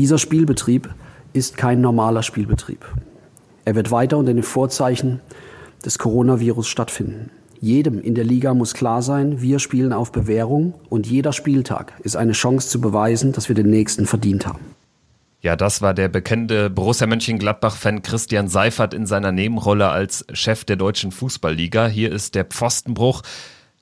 Dieser Spielbetrieb ist kein normaler Spielbetrieb. Er wird weiter unter den Vorzeichen des Coronavirus stattfinden. Jedem in der Liga muss klar sein, wir spielen auf Bewährung und jeder Spieltag ist eine Chance zu beweisen, dass wir den nächsten verdient haben. Ja, das war der bekannte Borussia Mönchengladbach-Fan Christian Seifert in seiner Nebenrolle als Chef der deutschen Fußballliga. Hier ist der Pfostenbruch,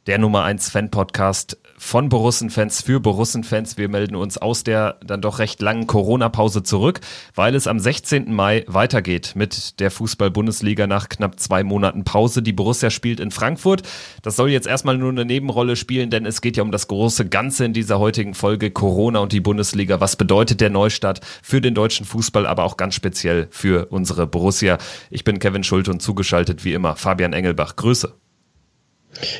der Nummer 1 Fan-Podcast von Borussen-Fans für Borussen-Fans. Wir melden uns aus der dann doch recht langen Corona-Pause zurück, weil es am 16. Mai weitergeht mit der Fußball-Bundesliga nach knapp zwei Monaten Pause. Die Borussia spielt in Frankfurt. Das soll jetzt erstmal nur eine Nebenrolle spielen, denn es geht ja um das große Ganze in dieser heutigen Folge Corona und die Bundesliga. Was bedeutet der Neustart für den deutschen Fußball, aber auch ganz speziell für unsere Borussia? Ich bin Kevin Schulte und zugeschaltet wie immer Fabian Engelbach. Grüße.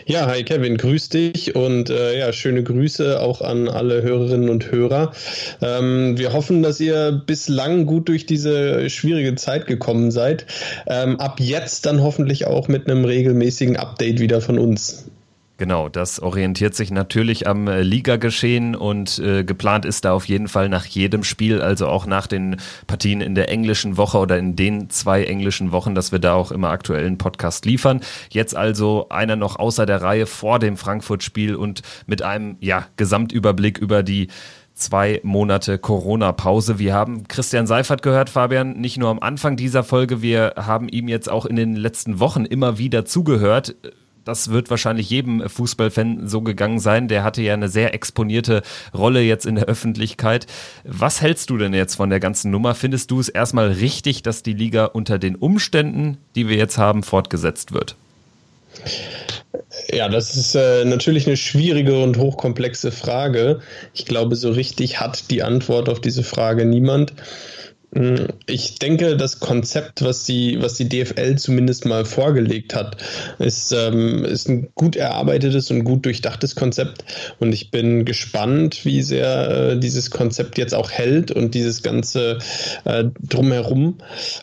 Ja, hi Kevin, grüß dich und äh, ja, schöne Grüße auch an alle Hörerinnen und Hörer. Ähm, wir hoffen, dass ihr bislang gut durch diese schwierige Zeit gekommen seid. Ähm, ab jetzt dann hoffentlich auch mit einem regelmäßigen Update wieder von uns. Genau, das orientiert sich natürlich am äh, Ligageschehen und äh, geplant ist da auf jeden Fall nach jedem Spiel, also auch nach den Partien in der englischen Woche oder in den zwei englischen Wochen, dass wir da auch immer aktuellen Podcast liefern. Jetzt also einer noch außer der Reihe vor dem Frankfurt-Spiel und mit einem ja, Gesamtüberblick über die zwei Monate Corona-Pause. Wir haben Christian Seifert gehört, Fabian, nicht nur am Anfang dieser Folge, wir haben ihm jetzt auch in den letzten Wochen immer wieder zugehört das wird wahrscheinlich jedem Fußballfan so gegangen sein. Der hatte ja eine sehr exponierte Rolle jetzt in der Öffentlichkeit. Was hältst du denn jetzt von der ganzen Nummer? Findest du es erstmal richtig, dass die Liga unter den Umständen, die wir jetzt haben, fortgesetzt wird? Ja, das ist äh, natürlich eine schwierige und hochkomplexe Frage. Ich glaube, so richtig hat die Antwort auf diese Frage niemand. Mm, ich denke, das Konzept, was die, was die DFL zumindest mal vorgelegt hat, ist, ähm, ist ein gut erarbeitetes und gut durchdachtes Konzept. Und ich bin gespannt, wie sehr äh, dieses Konzept jetzt auch hält und dieses ganze äh, drumherum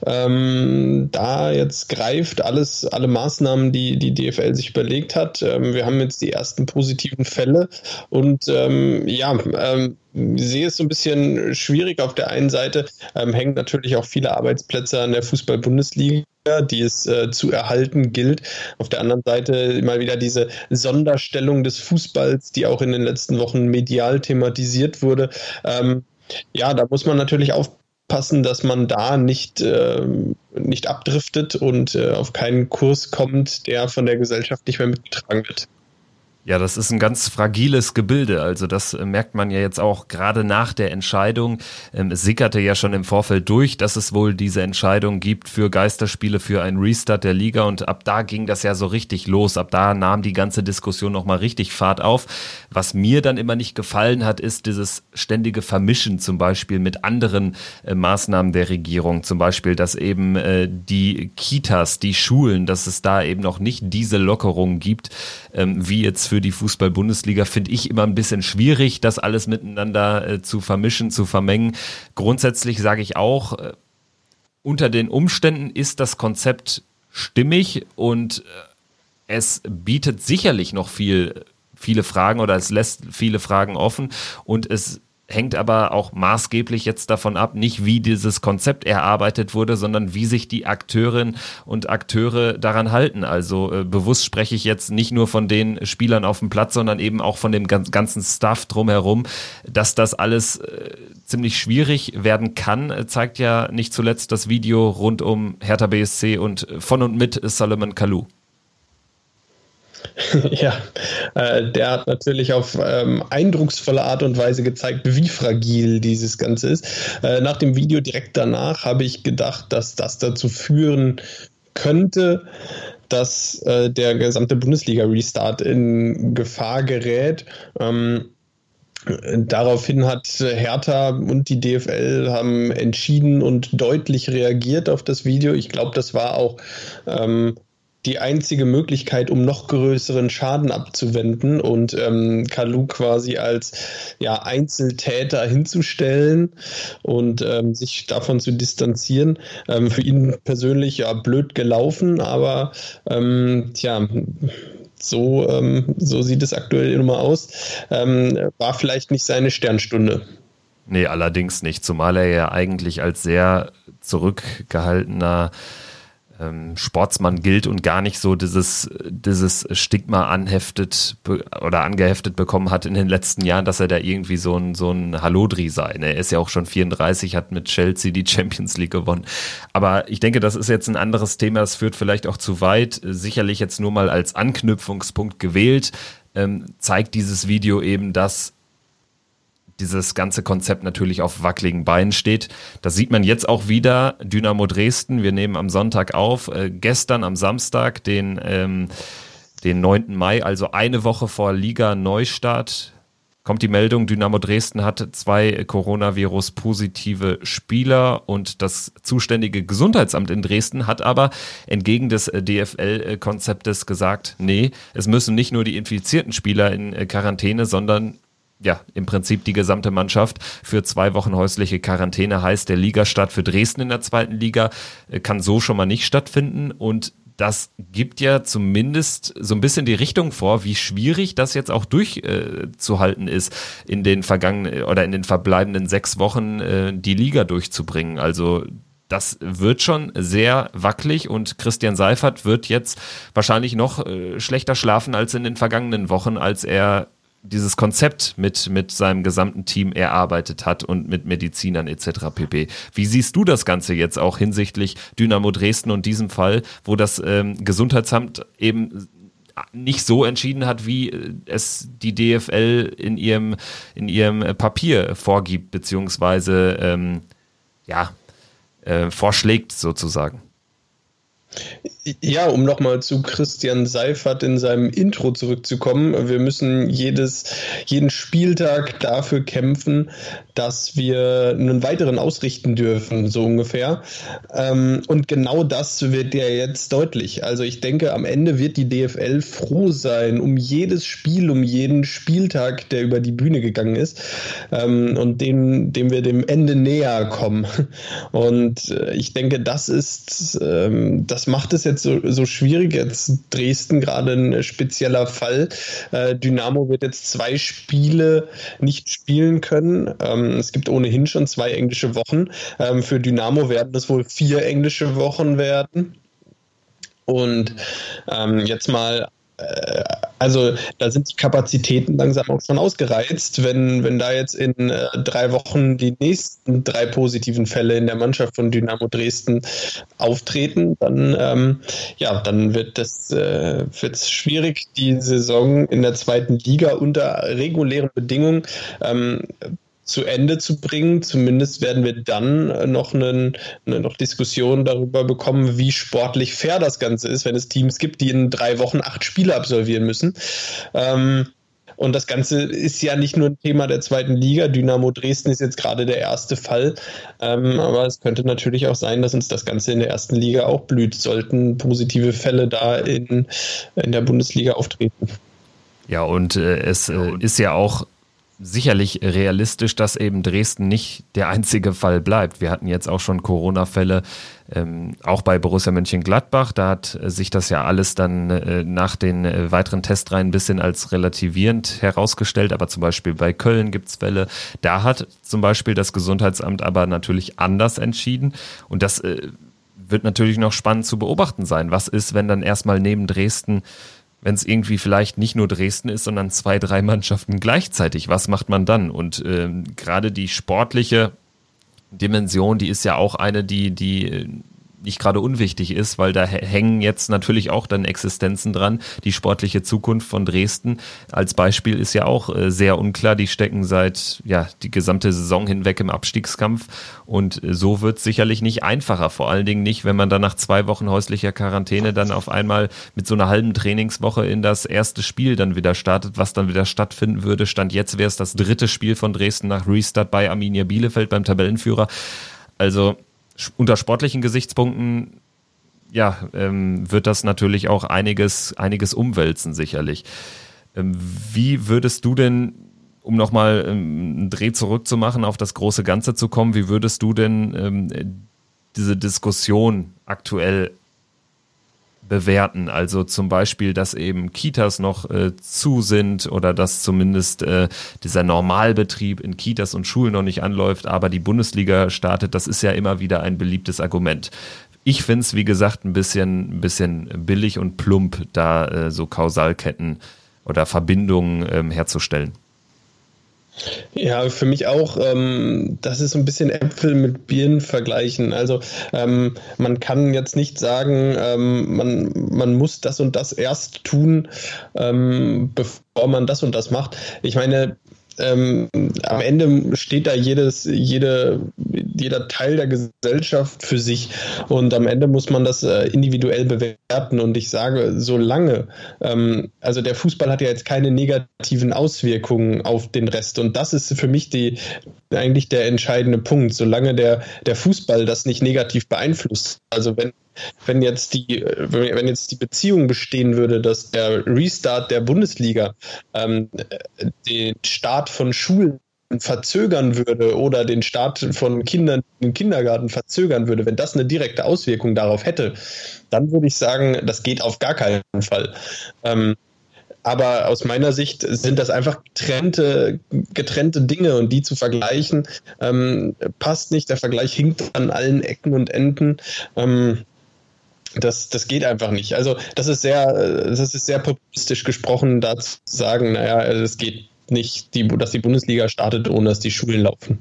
ähm, da jetzt greift. Alles, alle Maßnahmen, die die DFL sich überlegt hat. Ähm, wir haben jetzt die ersten positiven Fälle und ähm, ja, ähm, sehe es so ein bisschen schwierig. Auf der einen Seite ähm, hängen natürlich auch viele Arbeitsplätze an der Fußball-Bundesliga die es äh, zu erhalten gilt. Auf der anderen Seite mal wieder diese Sonderstellung des Fußballs, die auch in den letzten Wochen medial thematisiert wurde. Ähm, ja, da muss man natürlich aufpassen, dass man da nicht, äh, nicht abdriftet und äh, auf keinen Kurs kommt, der von der Gesellschaft nicht mehr mitgetragen wird. Ja, das ist ein ganz fragiles Gebilde. Also das äh, merkt man ja jetzt auch gerade nach der Entscheidung. Ähm, es sickerte ja schon im Vorfeld durch, dass es wohl diese Entscheidung gibt für Geisterspiele, für einen Restart der Liga. Und ab da ging das ja so richtig los. Ab da nahm die ganze Diskussion nochmal richtig Fahrt auf. Was mir dann immer nicht gefallen hat, ist dieses ständige Vermischen zum Beispiel mit anderen äh, Maßnahmen der Regierung. Zum Beispiel, dass eben äh, die Kitas, die Schulen, dass es da eben noch nicht diese Lockerung gibt, ähm, wie jetzt für für die Fußball-Bundesliga finde ich immer ein bisschen schwierig, das alles miteinander äh, zu vermischen, zu vermengen. Grundsätzlich sage ich auch, äh, unter den Umständen ist das Konzept stimmig und äh, es bietet sicherlich noch viel viele Fragen oder es lässt viele Fragen offen und es hängt aber auch maßgeblich jetzt davon ab, nicht wie dieses Konzept erarbeitet wurde, sondern wie sich die Akteurinnen und Akteure daran halten. Also äh, bewusst spreche ich jetzt nicht nur von den Spielern auf dem Platz, sondern eben auch von dem ganzen Stuff drumherum, dass das alles äh, ziemlich schwierig werden kann, äh, zeigt ja nicht zuletzt das Video rund um Hertha BSC und von und mit Solomon Kalou. ja, äh, der hat natürlich auf ähm, eindrucksvolle Art und Weise gezeigt, wie fragil dieses Ganze ist. Äh, nach dem Video direkt danach habe ich gedacht, dass das dazu führen könnte, dass äh, der gesamte Bundesliga-Restart in Gefahr gerät. Ähm, Daraufhin hat Hertha und die DFL haben entschieden und deutlich reagiert auf das Video. Ich glaube, das war auch ähm, die einzige Möglichkeit, um noch größeren Schaden abzuwenden und ähm, Kalu quasi als ja, Einzeltäter hinzustellen und ähm, sich davon zu distanzieren. Ähm, für ihn persönlich ja blöd gelaufen, aber ähm, tja, so, ähm, so sieht es aktuell immer aus. Ähm, war vielleicht nicht seine Sternstunde. Nee, allerdings nicht, zumal er ja eigentlich als sehr zurückgehaltener ähm, Sportsmann gilt und gar nicht so dieses, dieses Stigma anheftet oder angeheftet bekommen hat in den letzten Jahren, dass er da irgendwie so ein, so ein Hallodri sei. Ne? Er ist ja auch schon 34, hat mit Chelsea die Champions League gewonnen. Aber ich denke, das ist jetzt ein anderes Thema. Es führt vielleicht auch zu weit. Sicherlich jetzt nur mal als Anknüpfungspunkt gewählt. Ähm, zeigt dieses Video eben, dass dieses ganze Konzept natürlich auf wackeligen Beinen steht. Das sieht man jetzt auch wieder. Dynamo Dresden, wir nehmen am Sonntag auf. Äh, gestern am Samstag, den, ähm, den 9. Mai, also eine Woche vor Liga-Neustart, kommt die Meldung, Dynamo Dresden hat zwei Coronavirus-positive Spieler und das zuständige Gesundheitsamt in Dresden hat aber entgegen des DFL-Konzeptes gesagt, nee, es müssen nicht nur die infizierten Spieler in Quarantäne, sondern ja, im Prinzip die gesamte Mannschaft für zwei Wochen häusliche Quarantäne heißt, der Ligastart für Dresden in der zweiten Liga äh, kann so schon mal nicht stattfinden und das gibt ja zumindest so ein bisschen die Richtung vor, wie schwierig das jetzt auch durchzuhalten äh, ist, in den vergangenen oder in den verbleibenden sechs Wochen äh, die Liga durchzubringen. Also das wird schon sehr wackelig und Christian Seifert wird jetzt wahrscheinlich noch äh, schlechter schlafen als in den vergangenen Wochen, als er dieses Konzept mit, mit seinem gesamten Team erarbeitet hat und mit Medizinern etc. pp. Wie siehst du das Ganze jetzt auch hinsichtlich Dynamo Dresden und diesem Fall, wo das ähm, Gesundheitsamt eben nicht so entschieden hat, wie es die DFL in ihrem, in ihrem Papier vorgibt, beziehungsweise ähm, ja, äh, vorschlägt sozusagen? Ja, um nochmal zu Christian Seifert in seinem Intro zurückzukommen. Wir müssen jedes, jeden Spieltag dafür kämpfen, dass wir einen weiteren ausrichten dürfen, so ungefähr. Ähm, und genau das wird ja jetzt deutlich. Also ich denke, am Ende wird die DFL froh sein um jedes Spiel, um jeden Spieltag, der über die Bühne gegangen ist ähm, und dem, dem wir dem Ende näher kommen. Und äh, ich denke, das ist, ähm, das macht es jetzt so, so schwierig. Jetzt Dresden gerade ein spezieller Fall. Äh, Dynamo wird jetzt zwei Spiele nicht spielen können. Ähm, es gibt ohnehin schon zwei englische Wochen. Ähm, für Dynamo werden es wohl vier englische Wochen werden. Und ähm, jetzt mal äh, also da sind die Kapazitäten langsam auch schon ausgereizt. Wenn, wenn da jetzt in äh, drei Wochen die nächsten drei positiven Fälle in der Mannschaft von Dynamo Dresden auftreten, dann, ähm, ja, dann wird es äh, schwierig, die Saison in der zweiten Liga unter regulären Bedingungen ähm, zu Ende zu bringen. Zumindest werden wir dann äh, noch eine, noch Diskussion darüber bekommen, wie sportlich fair das Ganze ist, wenn es Teams gibt, die in drei Wochen acht Spiele absolvieren müssen. Ähm, und das Ganze ist ja nicht nur ein Thema der zweiten Liga. Dynamo Dresden ist jetzt gerade der erste Fall. Ähm, aber es könnte natürlich auch sein, dass uns das Ganze in der ersten Liga auch blüht, sollten positive Fälle da in, in der Bundesliga auftreten. Ja, und äh, es äh, ist ja auch sicherlich realistisch, dass eben Dresden nicht der einzige Fall bleibt. Wir hatten jetzt auch schon Corona-Fälle, ähm, auch bei Borussia Mönchengladbach. Da hat sich das ja alles dann äh, nach den äh, weiteren Testreihen ein bisschen als relativierend herausgestellt. Aber zum Beispiel bei Köln gibt's Fälle. Da hat zum Beispiel das Gesundheitsamt aber natürlich anders entschieden. Und das äh, wird natürlich noch spannend zu beobachten sein. Was ist, wenn dann erstmal neben Dresden wenn es irgendwie vielleicht nicht nur Dresden ist, sondern zwei, drei Mannschaften gleichzeitig, was macht man dann? Und ähm, gerade die sportliche Dimension, die ist ja auch eine, die, die äh, nicht gerade unwichtig ist, weil da hängen jetzt natürlich auch dann Existenzen dran. Die sportliche Zukunft von Dresden als Beispiel ist ja auch äh, sehr unklar. Die stecken seit ja die gesamte Saison hinweg im Abstiegskampf und äh, so wird es sicherlich nicht einfacher. Vor allen Dingen nicht, wenn man dann nach zwei Wochen häuslicher Quarantäne dann auf einmal mit so einer halben Trainingswoche in das erste Spiel dann wieder startet, was dann wieder stattfinden würde. Stand jetzt wäre es das dritte Spiel von Dresden nach Restart bei Arminia Bielefeld beim Tabellenführer. Also unter sportlichen Gesichtspunkten ja, ähm, wird das natürlich auch einiges, einiges umwälzen, sicherlich. Ähm, wie würdest du denn, um nochmal ähm, einen Dreh zurückzumachen, auf das große Ganze zu kommen, wie würdest du denn ähm, diese Diskussion aktuell bewerten. Also zum Beispiel, dass eben Kitas noch äh, zu sind oder dass zumindest äh, dieser Normalbetrieb in Kitas und Schulen noch nicht anläuft, aber die Bundesliga startet. Das ist ja immer wieder ein beliebtes Argument. Ich finde es, wie gesagt, ein bisschen, ein bisschen billig und plump, da äh, so Kausalketten oder Verbindungen ähm, herzustellen. Ja, für mich auch, ähm, das ist so ein bisschen Äpfel mit Birnen vergleichen. Also ähm, man kann jetzt nicht sagen, ähm, man, man muss das und das erst tun, ähm, bevor man das und das macht. Ich meine, ähm, am Ende steht da jedes, jede, jeder Teil der Gesellschaft für sich. Und am Ende muss man das äh, individuell bewerten. Und ich sage, solange, ähm, also der Fußball hat ja jetzt keine negativen Auswirkungen auf den Rest. Und das ist für mich die, eigentlich der entscheidende Punkt, solange der, der Fußball das nicht negativ beeinflusst. Also wenn wenn jetzt die, wenn jetzt die Beziehung bestehen würde, dass der Restart der Bundesliga ähm, den Start von Schulen verzögern würde oder den Start von Kindern im Kindergarten verzögern würde, wenn das eine direkte Auswirkung darauf hätte, dann würde ich sagen, das geht auf gar keinen Fall. Ähm, aber aus meiner Sicht sind das einfach getrennte, getrennte Dinge und die zu vergleichen ähm, passt nicht. Der Vergleich hinkt an allen Ecken und Enden. Ähm, das, das geht einfach nicht. Also das ist sehr, das ist sehr populistisch gesprochen, da zu sagen, naja, es geht nicht, die, dass die Bundesliga startet, ohne dass die Schulen laufen.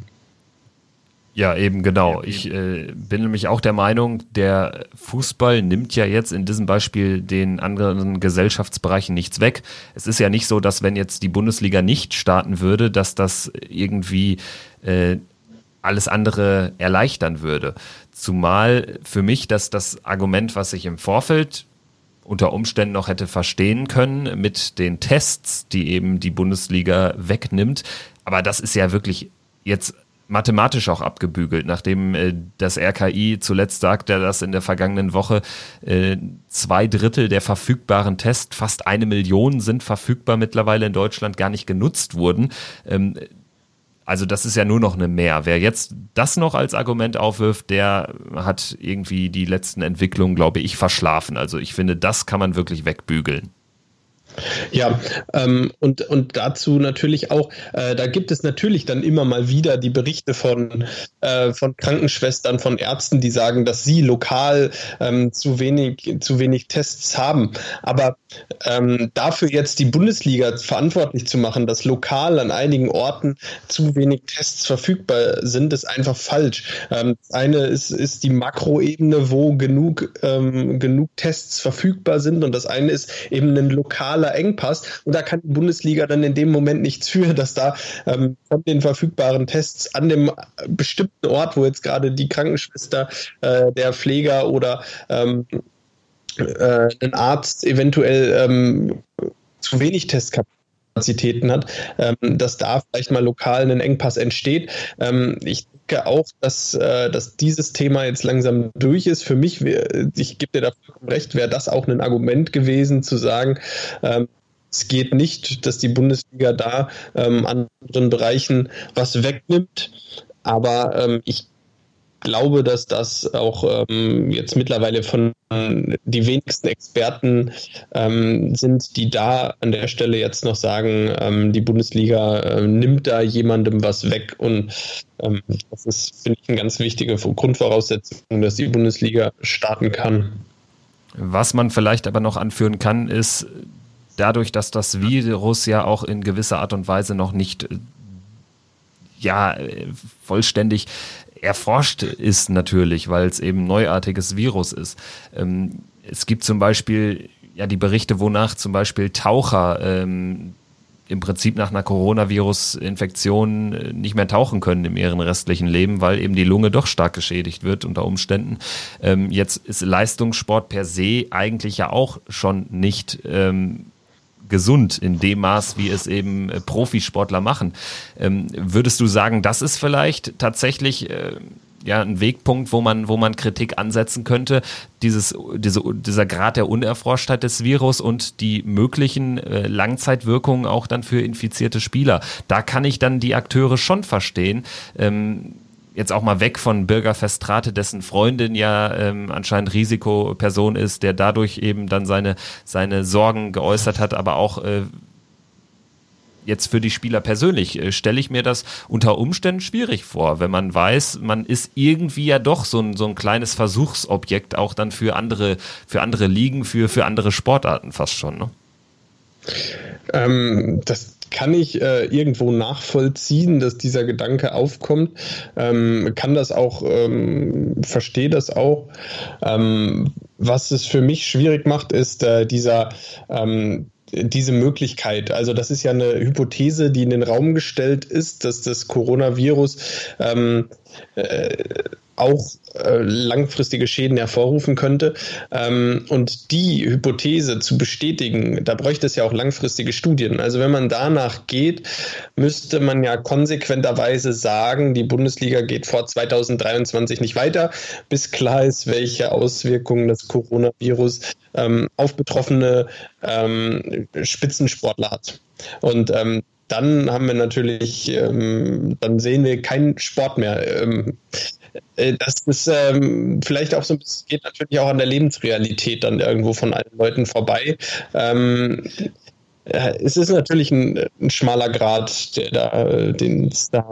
Ja, eben genau. Ich äh, bin nämlich auch der Meinung, der Fußball nimmt ja jetzt in diesem Beispiel den anderen Gesellschaftsbereichen nichts weg. Es ist ja nicht so, dass wenn jetzt die Bundesliga nicht starten würde, dass das irgendwie äh, alles andere erleichtern würde. Zumal für mich dass das Argument, was ich im Vorfeld unter Umständen noch hätte verstehen können mit den Tests, die eben die Bundesliga wegnimmt. Aber das ist ja wirklich jetzt mathematisch auch abgebügelt, nachdem äh, das RKI zuletzt sagte, dass in der vergangenen Woche äh, zwei Drittel der verfügbaren Tests, fast eine Million sind verfügbar mittlerweile in Deutschland, gar nicht genutzt wurden. Also das ist ja nur noch eine Mehr. Wer jetzt das noch als Argument aufwirft, der hat irgendwie die letzten Entwicklungen, glaube ich, verschlafen. Also ich finde, das kann man wirklich wegbügeln. Ja, ähm, und, und dazu natürlich auch, äh, da gibt es natürlich dann immer mal wieder die Berichte von, äh, von Krankenschwestern, von Ärzten, die sagen, dass sie lokal ähm, zu, wenig, zu wenig Tests haben. Aber ähm, dafür jetzt die Bundesliga verantwortlich zu machen, dass lokal an einigen Orten zu wenig Tests verfügbar sind, ist einfach falsch. Ähm, das eine ist, ist die Makroebene, wo genug, ähm, genug Tests verfügbar sind und das eine ist eben ein lokaler totaler Engpass. Und da kann die Bundesliga dann in dem Moment nichts für, dass da ähm, von den verfügbaren Tests an dem bestimmten Ort, wo jetzt gerade die Krankenschwester, äh, der Pfleger oder ähm, äh, ein Arzt eventuell ähm, zu wenig Testkapazitäten hat, ähm, dass da vielleicht mal lokal ein Engpass entsteht. Ähm, ich denke auch, dass, äh, dass dieses Thema jetzt langsam durch ist. Für mich, ich gebe dir da recht, wäre das auch ein Argument gewesen, zu sagen, ähm, es geht nicht, dass die Bundesliga da ähm, anderen Bereichen was wegnimmt. Aber ähm, ich glaube, dass das auch ähm, jetzt mittlerweile von die wenigsten Experten ähm, sind, die da an der Stelle jetzt noch sagen, ähm, die Bundesliga äh, nimmt da jemandem was weg. Und ähm, das ist, finde ich, eine ganz wichtige Grundvoraussetzung, dass die Bundesliga starten kann. Was man vielleicht aber noch anführen kann, ist, dadurch, dass das Virus ja auch in gewisser Art und Weise noch nicht äh, ja, vollständig erforscht ist natürlich, weil es eben neuartiges Virus ist. Ähm, es gibt zum Beispiel ja die Berichte, wonach zum Beispiel Taucher ähm, im Prinzip nach einer Coronavirus-Infektion äh, nicht mehr tauchen können in ihrem restlichen Leben, weil eben die Lunge doch stark geschädigt wird unter Umständen. Ähm, jetzt ist Leistungssport per se eigentlich ja auch schon nicht ähm, gesund in dem Maß, wie es eben äh, Profisportler machen. Ähm, würdest du sagen, das ist vielleicht tatsächlich äh, ja ein Wegpunkt, wo man, wo man Kritik ansetzen könnte, dieses, diese, dieser Grad der Unerforschtheit des Virus und die möglichen äh, Langzeitwirkungen auch dann für infizierte Spieler. Da kann ich dann die Akteure schon verstehen. Ähm, jetzt auch mal weg von Bürger Verstrate, dessen Freundin ja ähm, anscheinend Risikoperson ist, der dadurch eben dann seine, seine Sorgen geäußert hat, aber auch äh, jetzt für die Spieler persönlich äh, stelle ich mir das unter Umständen schwierig vor, wenn man weiß, man ist irgendwie ja doch so ein, so ein kleines Versuchsobjekt auch dann für andere, für andere Ligen, für, für andere Sportarten fast schon. Ne? Ähm, das kann ich äh, irgendwo nachvollziehen, dass dieser Gedanke aufkommt. Ähm, kann das auch, ähm, verstehe das auch. Ähm, was es für mich schwierig macht, ist äh, dieser ähm, diese Möglichkeit. Also das ist ja eine Hypothese, die in den Raum gestellt ist, dass das Coronavirus ähm, äh, auch äh, langfristige Schäden hervorrufen könnte. Ähm, und die Hypothese zu bestätigen, da bräuchte es ja auch langfristige Studien. Also wenn man danach geht, müsste man ja konsequenterweise sagen, die Bundesliga geht vor 2023 nicht weiter, bis klar ist, welche Auswirkungen das Coronavirus ähm, auf betroffene ähm, Spitzensportler hat. Und ähm, dann haben wir natürlich, ähm, dann sehen wir keinen Sport mehr. Äh, das ist ähm, vielleicht auch so ein bisschen, geht natürlich auch an der Lebensrealität dann irgendwo von allen Leuten vorbei. Ähm, äh, es ist natürlich ein, ein, schmaler Grad, der da, den es da,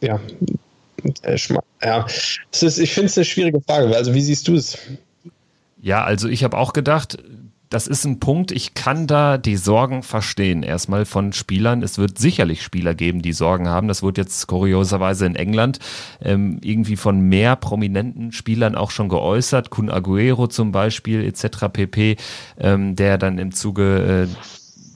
ja, ja, ist, ich finde es eine schwierige Frage. Also, wie siehst du es? Ja, also ich habe auch gedacht, das ist ein Punkt, ich kann da die Sorgen verstehen. Erstmal von Spielern. Es wird sicherlich Spieler geben, die Sorgen haben. Das wird jetzt kurioserweise in England ähm, irgendwie von mehr prominenten Spielern auch schon geäußert. Kun Aguero zum Beispiel etc. pp, ähm, der dann im Zuge äh,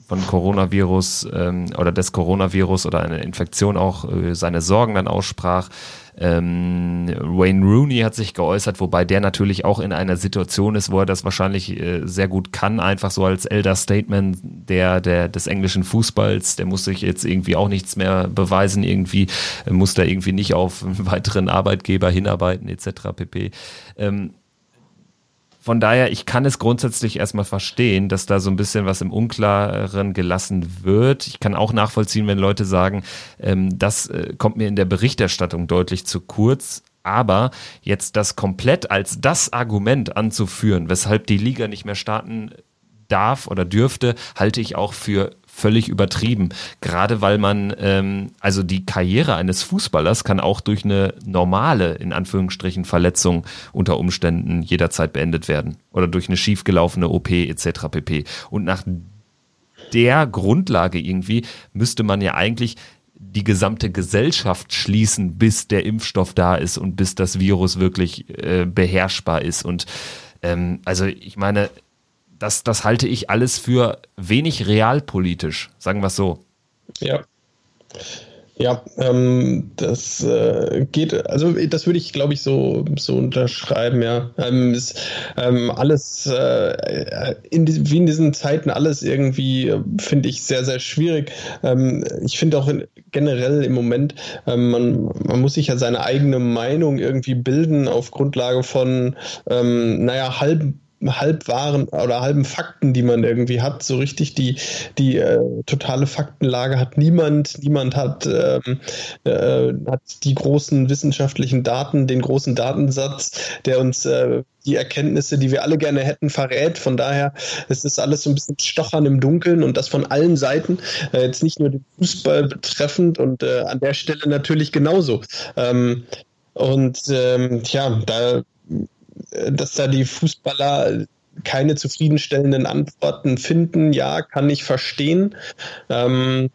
von Coronavirus ähm, oder des Coronavirus oder einer Infektion auch äh, seine Sorgen dann aussprach. Ähm, Wayne Rooney hat sich geäußert, wobei der natürlich auch in einer Situation ist, wo er das wahrscheinlich äh, sehr gut kann, einfach so als Elder Statement der, der, des englischen Fußballs. Der muss sich jetzt irgendwie auch nichts mehr beweisen, irgendwie muss da irgendwie nicht auf einen weiteren Arbeitgeber hinarbeiten, etc. pp. Ähm, von daher, ich kann es grundsätzlich erstmal verstehen, dass da so ein bisschen was im Unklaren gelassen wird. Ich kann auch nachvollziehen, wenn Leute sagen, ähm, das äh, kommt mir in der Berichterstattung deutlich zu kurz. Aber jetzt das komplett als das Argument anzuführen, weshalb die Liga nicht mehr starten darf oder dürfte, halte ich auch für völlig übertrieben. Gerade weil man, ähm, also die Karriere eines Fußballers kann auch durch eine normale, in Anführungsstrichen, Verletzung unter Umständen jederzeit beendet werden. Oder durch eine schiefgelaufene OP etc. pp. Und nach der Grundlage irgendwie müsste man ja eigentlich die gesamte Gesellschaft schließen, bis der Impfstoff da ist und bis das Virus wirklich äh, beherrschbar ist. Und ähm, also ich meine, das, das halte ich alles für wenig realpolitisch, sagen wir es so. Ja. Ja, ähm, das äh, geht, also das würde ich, glaube ich, so, so unterschreiben, ja. Ähm, ist, ähm, alles, äh, in die, wie in diesen Zeiten, alles irgendwie, finde ich, sehr, sehr schwierig. Ähm, ich finde auch in, generell im Moment, ähm, man, man muss sich ja seine eigene Meinung irgendwie bilden auf Grundlage von, ähm, naja, halben halbwahren oder halben Fakten, die man irgendwie hat. So richtig die, die äh, totale Faktenlage hat niemand. Niemand hat, ähm, äh, hat die großen wissenschaftlichen Daten, den großen Datensatz, der uns äh, die Erkenntnisse, die wir alle gerne hätten, verrät. Von daher ist es alles so ein bisschen Stochern im Dunkeln und das von allen Seiten. Äh, jetzt nicht nur den Fußball betreffend und äh, an der Stelle natürlich genauso. Ähm, und ähm, ja, da dass da die Fußballer keine zufriedenstellenden Antworten finden, ja, kann ich verstehen. Ähm,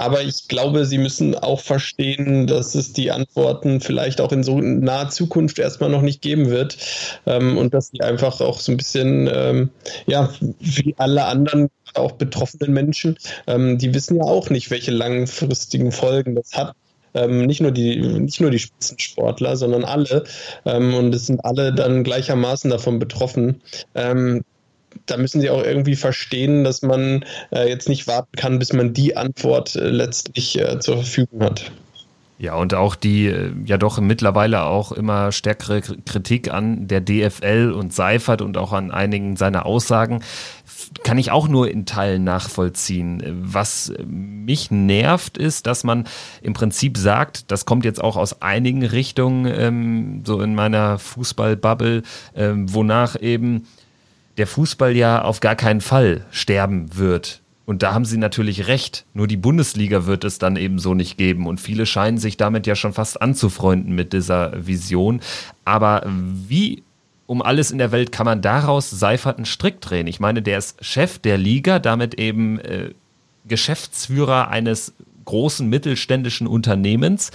aber ich glaube, sie müssen auch verstehen, dass es die Antworten vielleicht auch in so naher Zukunft erstmal noch nicht geben wird. Ähm, und dass sie einfach auch so ein bisschen, ähm, ja, wie alle anderen, auch betroffenen Menschen, ähm, die wissen ja auch nicht, welche langfristigen Folgen das hat. Ähm, nicht, nur die, nicht nur die Spitzensportler, sondern alle. Ähm, und es sind alle dann gleichermaßen davon betroffen. Ähm, da müssen sie auch irgendwie verstehen, dass man äh, jetzt nicht warten kann, bis man die Antwort äh, letztlich äh, zur Verfügung hat. Ja, und auch die äh, ja doch mittlerweile auch immer stärkere Kritik an der DFL und Seifert und auch an einigen seiner Aussagen kann ich auch nur in Teilen nachvollziehen. Was mich nervt, ist, dass man im Prinzip sagt, das kommt jetzt auch aus einigen Richtungen, ähm, so in meiner Fußballbubble, ähm, wonach eben der Fußball ja auf gar keinen Fall sterben wird. Und da haben sie natürlich recht. Nur die Bundesliga wird es dann eben so nicht geben. Und viele scheinen sich damit ja schon fast anzufreunden mit dieser Vision. Aber wie um alles in der Welt kann man daraus Seifert einen Strick drehen? Ich meine, der ist Chef der Liga, damit eben äh, Geschäftsführer eines großen mittelständischen Unternehmens.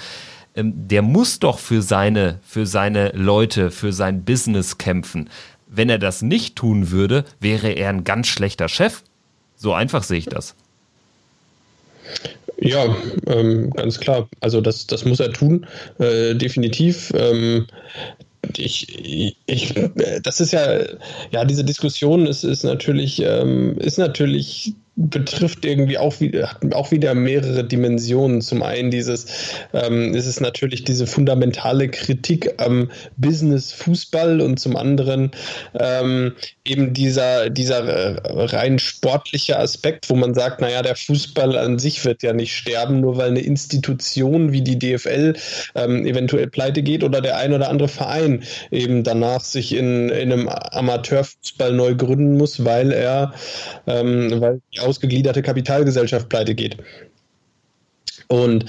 Ähm, der muss doch für seine, für seine Leute, für sein Business kämpfen. Wenn er das nicht tun würde, wäre er ein ganz schlechter Chef. So einfach sehe ich das. Ja, ähm, ganz klar. Also das, das muss er tun, äh, definitiv. Ähm, ich, ich, das ist ja, ja, diese Diskussion ist, ist natürlich, ähm, ist natürlich betrifft irgendwie auch wieder, hat auch wieder mehrere Dimensionen. Zum einen dieses, ähm, ist es natürlich diese fundamentale Kritik am Business Fußball und zum anderen ähm, eben dieser, dieser äh, rein sportliche Aspekt, wo man sagt, naja, der Fußball an sich wird ja nicht sterben, nur weil eine Institution wie die DFL ähm, eventuell pleite geht oder der ein oder andere Verein eben danach sich in, in einem Amateurfußball neu gründen muss, weil er, ähm, weil die ausgegliederte Kapitalgesellschaft pleite geht. Und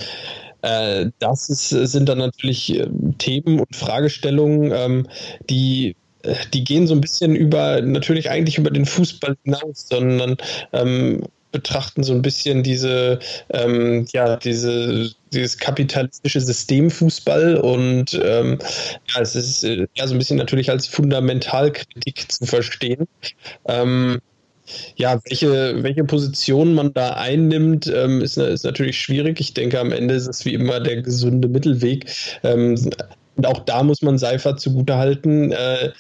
äh, das ist, sind dann natürlich äh, Themen und Fragestellungen, ähm, die äh, die gehen so ein bisschen über, natürlich eigentlich über den Fußball hinaus, sondern ähm, betrachten so ein bisschen diese, ähm, ja, diese, dieses kapitalistische System Fußball und ähm, ja, es ist äh, ja so ein bisschen natürlich als Fundamentalkritik zu verstehen. Ähm, ja, welche, welche Position man da einnimmt, ähm, ist, ist natürlich schwierig. Ich denke, am Ende ist es wie immer der gesunde Mittelweg. Ähm, und auch da muss man Seifert zugutehalten. Äh,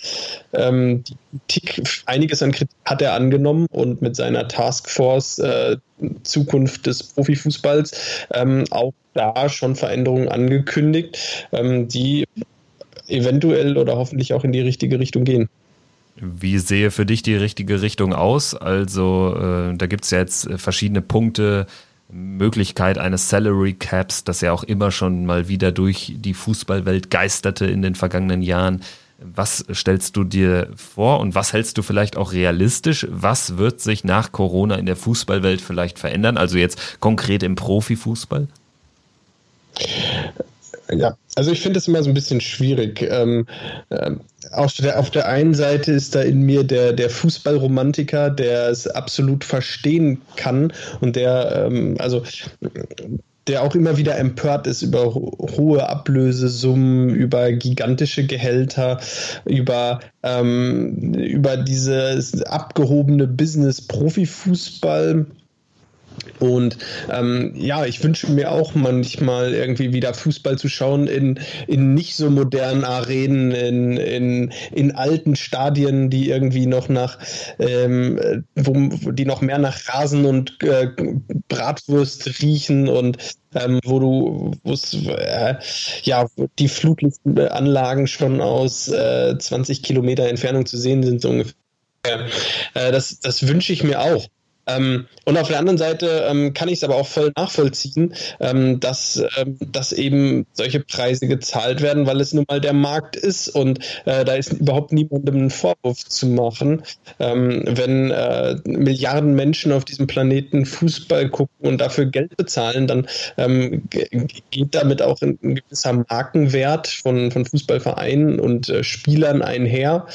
ähm, Kritik, einiges an Kritik hat er angenommen und mit seiner Taskforce äh, Zukunft des Profifußballs ähm, auch da schon Veränderungen angekündigt, ähm, die eventuell oder hoffentlich auch in die richtige Richtung gehen. Wie sehe für dich die richtige Richtung aus? Also äh, da gibt es ja jetzt verschiedene Punkte, Möglichkeit eines Salary Caps, das ja auch immer schon mal wieder durch die Fußballwelt geisterte in den vergangenen Jahren. Was stellst du dir vor und was hältst du vielleicht auch realistisch? Was wird sich nach Corona in der Fußballwelt vielleicht verändern? Also jetzt konkret im Profifußball? Ja, also ich finde es immer so ein bisschen schwierig. Ähm, äh, auf, der, auf der einen Seite ist da in mir der, der Fußballromantiker, der es absolut verstehen kann und der, ähm, also der auch immer wieder empört ist über hohe Ablösesummen, über gigantische Gehälter, über, ähm, über dieses abgehobene Business-Profifußball. Und ähm, ja, ich wünsche mir auch manchmal irgendwie wieder Fußball zu schauen in, in nicht so modernen Arenen, in, in, in alten Stadien, die irgendwie noch nach, ähm, wo, die noch mehr nach Rasen und äh, Bratwurst riechen und ähm, wo du, wo es, äh, ja, die Flutlichtanlagen schon aus äh, 20 Kilometer Entfernung zu sehen sind, so ungefähr. Äh, das, das wünsche ich mir auch. Ähm, und auf der anderen Seite ähm, kann ich es aber auch voll nachvollziehen, ähm, dass, ähm, dass eben solche Preise gezahlt werden, weil es nun mal der Markt ist und äh, da ist überhaupt niemandem einen Vorwurf zu machen. Ähm, wenn äh, Milliarden Menschen auf diesem Planeten Fußball gucken und dafür Geld bezahlen, dann ähm, geht damit auch ein, ein, gewisser Markenwert von, von Fußballvereinen und äh, Spielern einher.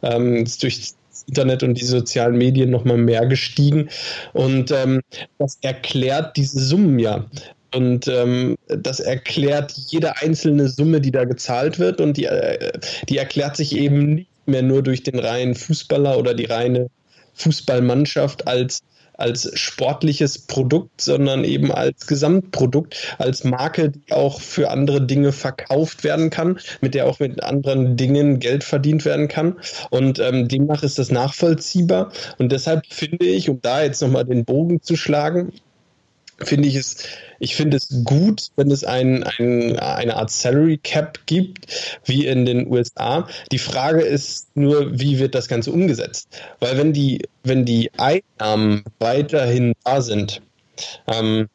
durch Internet und die sozialen Medien noch mal mehr gestiegen. Und ähm, das erklärt diese Summen ja. Und ähm, das erklärt jede einzelne Summe, die da gezahlt wird. Und die, äh, die erklärt sich eben nicht mehr nur durch den reinen Fußballer oder die reine Fußballmannschaft als als sportliches Produkt, sondern eben als Gesamtprodukt, als Marke, die auch für andere Dinge verkauft werden kann, mit der auch mit anderen Dingen Geld verdient werden kann. Und ähm, demnach ist das nachvollziehbar. Und deshalb finde ich, um da jetzt nochmal den Bogen zu schlagen, finde ich es, ich finde es gut, wenn es ein, ein, eine Art Salary Cap gibt, wie in den USA. Die Frage ist nur, wie wird das Ganze umgesetzt? Weil wenn die, wenn die Einnahmen weiterhin da sind, ähm,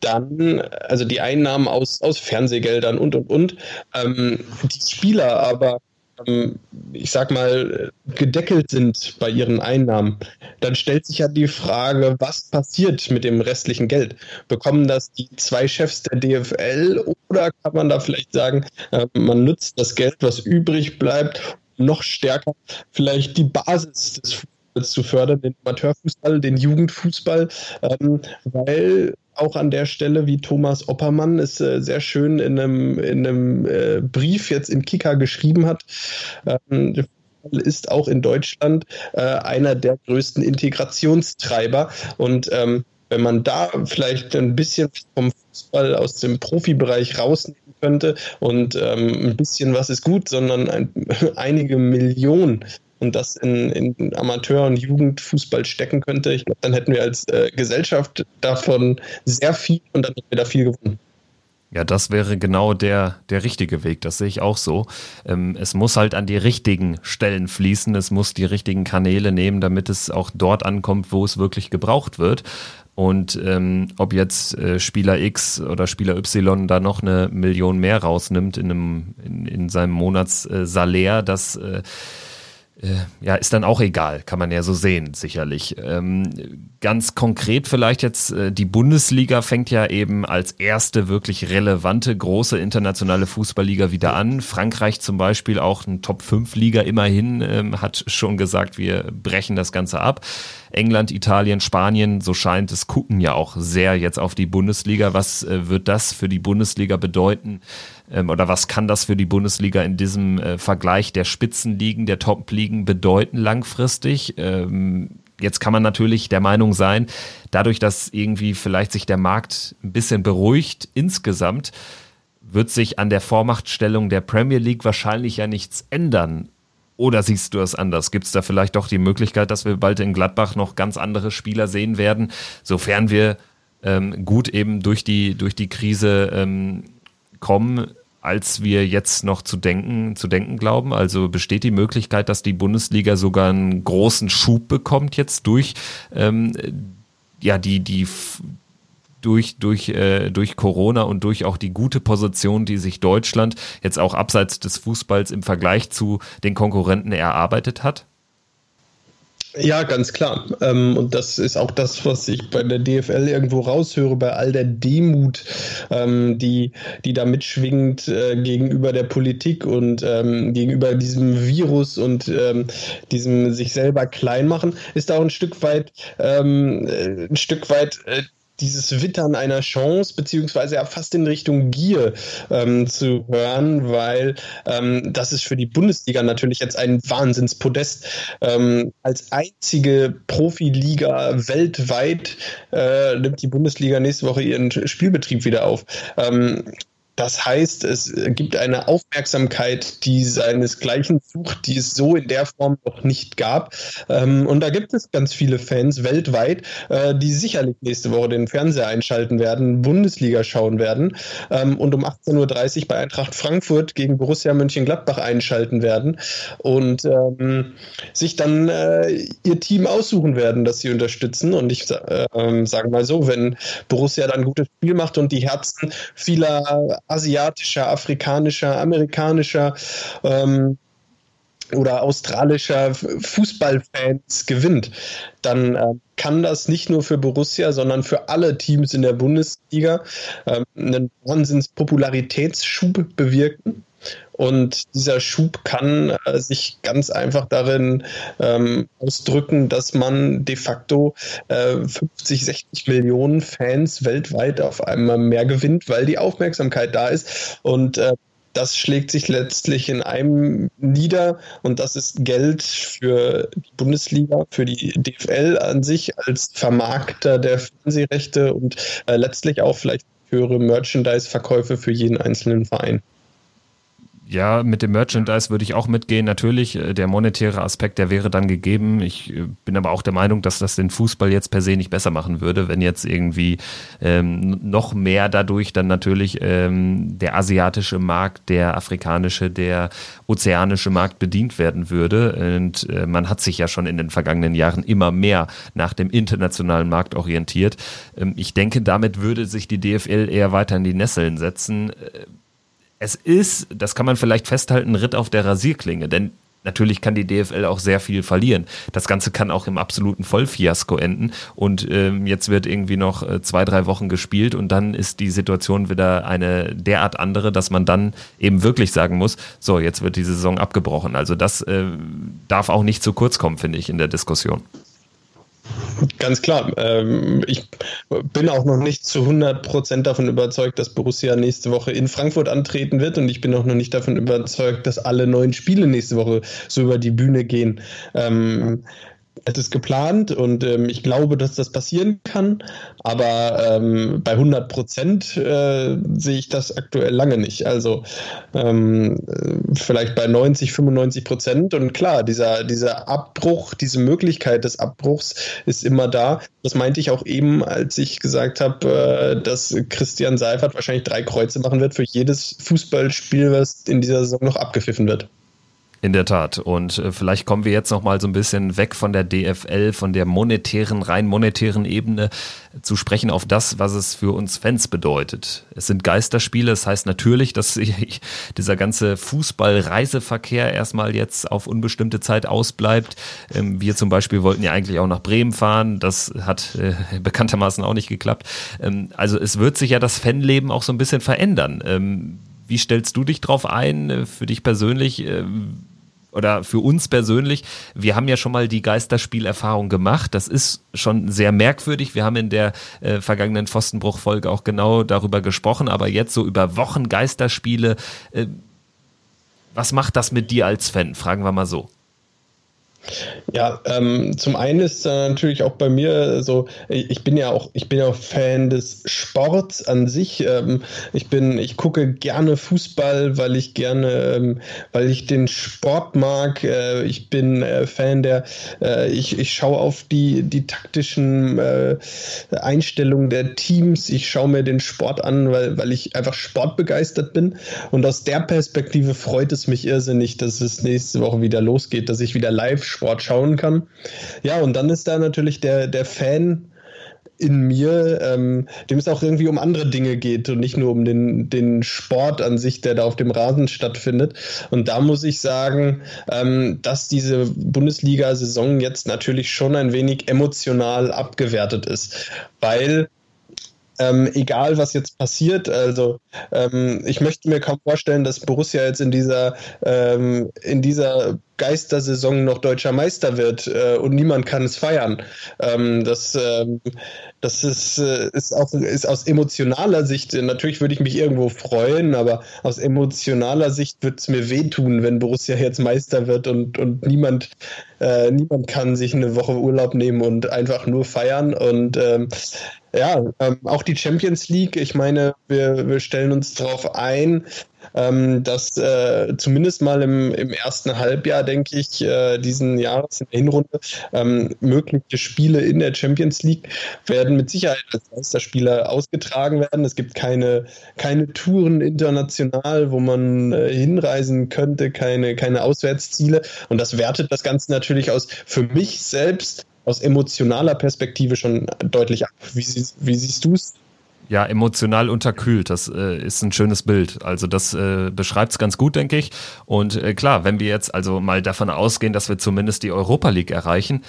dann, also die Einnahmen aus, aus Fernsehgeldern und und und, ähm, die Spieler aber ähm, ich sag mal, gedeckelt sind bei ihren Einnahmen, dann stellt sich ja die Frage, was passiert mit dem restlichen Geld? Bekommen das die zwei Chefs der DFL oder kann man da vielleicht sagen, äh, man nutzt das Geld, was übrig bleibt, noch stärker vielleicht die Basis des Fußballs zu fördern, den Amateurfußball, den Jugendfußball, ähm, weil auch an der Stelle, wie Thomas Oppermann es äh, sehr schön in einem, in einem äh, Brief jetzt im Kicker geschrieben hat. Ähm, ist auch in Deutschland äh, einer der größten Integrationstreiber. Und ähm, wenn man da vielleicht ein bisschen vom Fußball aus dem Profibereich rausnehmen könnte und ähm, ein bisschen was ist gut, sondern ein, einige Millionen und das in, in Amateur- und Jugendfußball stecken könnte, ich glaube, dann hätten wir als äh, Gesellschaft davon sehr viel und dann hätten wir da viel gewonnen. Ja, das wäre genau der, der richtige Weg. Das sehe ich auch so. Ähm, es muss halt an die richtigen Stellen fließen. Es muss die richtigen Kanäle nehmen, damit es auch dort ankommt, wo es wirklich gebraucht wird. Und ähm, ob jetzt äh, Spieler X oder Spieler Y da noch eine Million mehr rausnimmt in, einem, in, in seinem Monatssalär, das äh, äh, ja, ist dann auch egal, kann man ja so sehen, sicherlich. Ähm, ganz konkret vielleicht jetzt, äh, die Bundesliga fängt ja eben als erste wirklich relevante, große internationale Fußballliga wieder an. Frankreich zum Beispiel, auch ein Top-5-Liga immerhin, ähm, hat schon gesagt, wir brechen das Ganze ab. England, Italien, Spanien, so scheint es, gucken ja auch sehr jetzt auf die Bundesliga. Was äh, wird das für die Bundesliga bedeuten? Ähm, oder was kann das für die Bundesliga in diesem äh, Vergleich der Spitzenligen, der Top-Ligen bedeuten langfristig? Ähm, jetzt kann man natürlich der Meinung sein, dadurch, dass irgendwie vielleicht sich der Markt ein bisschen beruhigt insgesamt, wird sich an der Vormachtstellung der Premier League wahrscheinlich ja nichts ändern. Oder siehst du es anders? Gibt es da vielleicht doch die Möglichkeit, dass wir bald in Gladbach noch ganz andere Spieler sehen werden, sofern wir ähm, gut eben durch die, durch die Krise ähm, kommen, als wir jetzt noch zu denken, zu denken glauben? Also besteht die Möglichkeit, dass die Bundesliga sogar einen großen Schub bekommt jetzt durch ähm, ja die die durch, durch, äh, durch Corona und durch auch die gute Position, die sich Deutschland jetzt auch abseits des Fußballs im Vergleich zu den Konkurrenten erarbeitet hat? Ja, ganz klar. Ähm, und das ist auch das, was ich bei der DFL irgendwo raushöre, bei all der Demut, ähm, die, die da mitschwingt äh, gegenüber der Politik und ähm, gegenüber diesem Virus und diesem sich selber klein machen, ist auch ein Stück weit, äh, ein Stück weit äh, dieses Wittern einer Chance, beziehungsweise ja fast in Richtung Gier ähm, zu hören, weil ähm, das ist für die Bundesliga natürlich jetzt ein Wahnsinnspodest. Ähm, als einzige Profiliga weltweit äh, nimmt die Bundesliga nächste Woche ihren Spielbetrieb wieder auf. Das heißt, es gibt eine Aufmerksamkeit, die seinesgleichen sucht, die es so in der Form noch nicht gab. Ähm, und da gibt es ganz viele Fans weltweit, äh, die sicherlich nächste Woche den Fernseher einschalten werden, Bundesliga schauen werden ähm, und um 18.30 Uhr bei Eintracht Frankfurt gegen Borussia Mönchengladbach einschalten werden und ähm, sich dann äh, ihr Team aussuchen werden, das sie unterstützen. Und ich sage mal so, wenn Borussia dann ein gutes Spiel macht und die Herzen vieler asiatischer, afrikanischer, amerikanischer ähm, oder australischer Fußballfans gewinnt, dann äh, kann das nicht nur für Borussia, sondern für alle Teams in der Bundesliga äh, einen Wahnsinns-Popularitätsschub bewirken. Und dieser Schub kann äh, sich ganz einfach darin ähm, ausdrücken, dass man de facto äh, 50, 60 Millionen Fans weltweit auf einmal mehr gewinnt, weil die Aufmerksamkeit da ist. Und äh, das schlägt sich letztlich in einem nieder und das ist Geld für die Bundesliga, für die DFL an sich als Vermarkter der Fernsehrechte und äh, letztlich auch vielleicht höhere Merchandise-Verkäufe für jeden einzelnen Verein. Ja, mit dem Merchandise würde ich auch mitgehen. Natürlich, äh, der monetäre Aspekt, der wäre dann gegeben. Ich äh, bin aber auch der Meinung, dass das den Fußball jetzt per se nicht besser machen würde, wenn jetzt irgendwie ähm, noch mehr dadurch dann natürlich ähm, der asiatische Markt, der afrikanische, der ozeanische Markt bedient werden würde. Und äh, man hat sich ja schon in den vergangenen Jahren immer mehr nach dem internationalen Markt orientiert. Ähm, ich denke, damit würde sich die DFL eher weiter in die Nesseln setzen. Äh, es ist, das kann man vielleicht festhalten, Ritt auf der Rasierklinge, denn Natürlich kann die DFL auch sehr viel verlieren. Das Ganze kann auch im absoluten Vollfiasko enden. Und ähm, jetzt wird irgendwie noch äh, zwei, drei Wochen gespielt und dann ist die Situation wieder eine derart andere, dass man dann eben wirklich sagen muss, so, jetzt wird die Saison abgebrochen. Also das äh, darf auch nicht zu kurz kommen, finde ich, in der Diskussion. Ganz klar. Ähm, ich bin auch noch nicht zu 100% davon überzeugt, dass Borussia nächste Woche in Frankfurt antreten wird und ich bin auch noch nicht davon überzeugt, dass alle neuen Spiele nächste Woche so über die Bühne gehen. Ähm, es ist geplant und ähm, ich glaube, dass das passieren kann, aber ähm, bei 100 Prozent äh, sehe ich das aktuell lange nicht. Also ähm, vielleicht bei 90, 95 Prozent und klar, dieser, dieser Abbruch, diese Möglichkeit des Abbruchs ist immer da. Das meinte ich auch eben, als ich gesagt habe, äh, dass Christian Seifert wahrscheinlich drei Kreuze machen wird für jedes Fußballspiel, was in dieser Saison noch abgepfiffen wird. In der Tat. Und äh, vielleicht kommen wir jetzt noch mal so ein bisschen weg von der DFL, von der monetären, rein monetären Ebene zu sprechen auf das, was es für uns Fans bedeutet. Es sind Geisterspiele. Das heißt natürlich, dass dieser ganze Fußball-Reiseverkehr erstmal jetzt auf unbestimmte Zeit ausbleibt. Ähm, wir zum Beispiel wollten ja eigentlich auch nach Bremen fahren. Das hat äh, bekanntermaßen auch nicht geklappt. Ähm, also es wird sich ja das Fanleben auch so ein bisschen verändern. Ähm, wie stellst du dich drauf ein, äh, für dich persönlich? oder für uns persönlich, wir haben ja schon mal die Geisterspielerfahrung gemacht. Das ist schon sehr merkwürdig. Wir haben in der äh, vergangenen Pfostenbruch-Folge auch genau darüber gesprochen, aber jetzt so über Wochen Geisterspiele. Äh, was macht das mit dir als Fan? Fragen wir mal so. Ja, ähm, zum einen ist da natürlich auch bei mir so, ich bin ja auch, ich bin ja auch Fan des Sports an sich. Ähm, ich bin, ich gucke gerne Fußball, weil ich gerne, ähm, weil ich den Sport mag. Äh, ich bin äh, Fan der, äh, ich, ich schaue auf die, die taktischen äh, Einstellungen der Teams. Ich schaue mir den Sport an, weil, weil ich einfach sportbegeistert bin. Und aus der Perspektive freut es mich irrsinnig, dass es nächste Woche wieder losgeht, dass ich wieder live Sport schauen kann. Ja, und dann ist da natürlich der, der Fan in mir, ähm, dem es auch irgendwie um andere Dinge geht und nicht nur um den, den Sport an sich, der da auf dem Rasen stattfindet. Und da muss ich sagen, ähm, dass diese Bundesliga-Saison jetzt natürlich schon ein wenig emotional abgewertet ist, weil ähm, egal was jetzt passiert, also ähm, ich möchte mir kaum vorstellen, dass Borussia jetzt in dieser ähm, in dieser Geistersaison noch deutscher Meister wird äh, und niemand kann es feiern. Ähm, das ähm, das ist, äh, ist, auch, ist aus emotionaler Sicht, natürlich würde ich mich irgendwo freuen, aber aus emotionaler Sicht wird es mir wehtun, wenn Borussia jetzt Meister wird und, und niemand, äh, niemand kann sich eine Woche Urlaub nehmen und einfach nur feiern. Und ähm, ja, ähm, auch die Champions League, ich meine, wir, wir stellen uns darauf ein, ähm, dass äh, zumindest mal im, im ersten Halbjahr, denke ich, äh, diesen Jahres in der Hinrunde ähm, mögliche Spiele in der Champions League werden mit Sicherheit als Meisterspieler ausgetragen werden. Es gibt keine, keine Touren international, wo man äh, hinreisen könnte, keine, keine Auswärtsziele. Und das wertet das Ganze natürlich aus für mich selbst aus emotionaler Perspektive schon deutlich ab. Wie, wie siehst du es? Ja, emotional unterkühlt, das äh, ist ein schönes Bild. Also das äh, beschreibt es ganz gut, denke ich. Und äh, klar, wenn wir jetzt also mal davon ausgehen, dass wir zumindest die Europa League erreichen,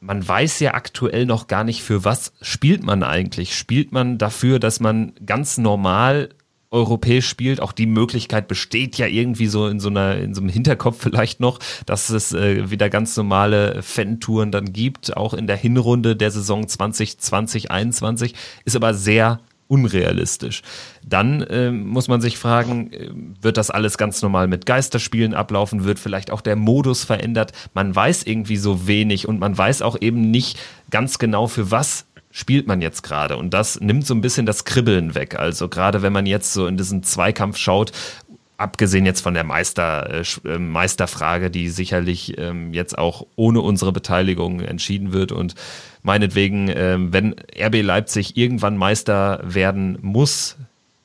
man weiß ja aktuell noch gar nicht, für was spielt man eigentlich. Spielt man dafür, dass man ganz normal europäisch spielt. Auch die Möglichkeit besteht ja irgendwie so in so einer, in so einem Hinterkopf vielleicht noch, dass es äh, wieder ganz normale Fan-Touren dann gibt, auch in der Hinrunde der Saison 2020, 2021, ist aber sehr unrealistisch. Dann äh, muss man sich fragen, äh, wird das alles ganz normal mit Geisterspielen ablaufen? Wird vielleicht auch der Modus verändert? Man weiß irgendwie so wenig und man weiß auch eben nicht ganz genau, für was spielt man jetzt gerade? Und das nimmt so ein bisschen das Kribbeln weg. Also gerade wenn man jetzt so in diesen Zweikampf schaut, abgesehen jetzt von der Meister, äh, äh, Meisterfrage, die sicherlich ähm, jetzt auch ohne unsere Beteiligung entschieden wird und meinetwegen, äh, wenn RB Leipzig irgendwann Meister werden muss,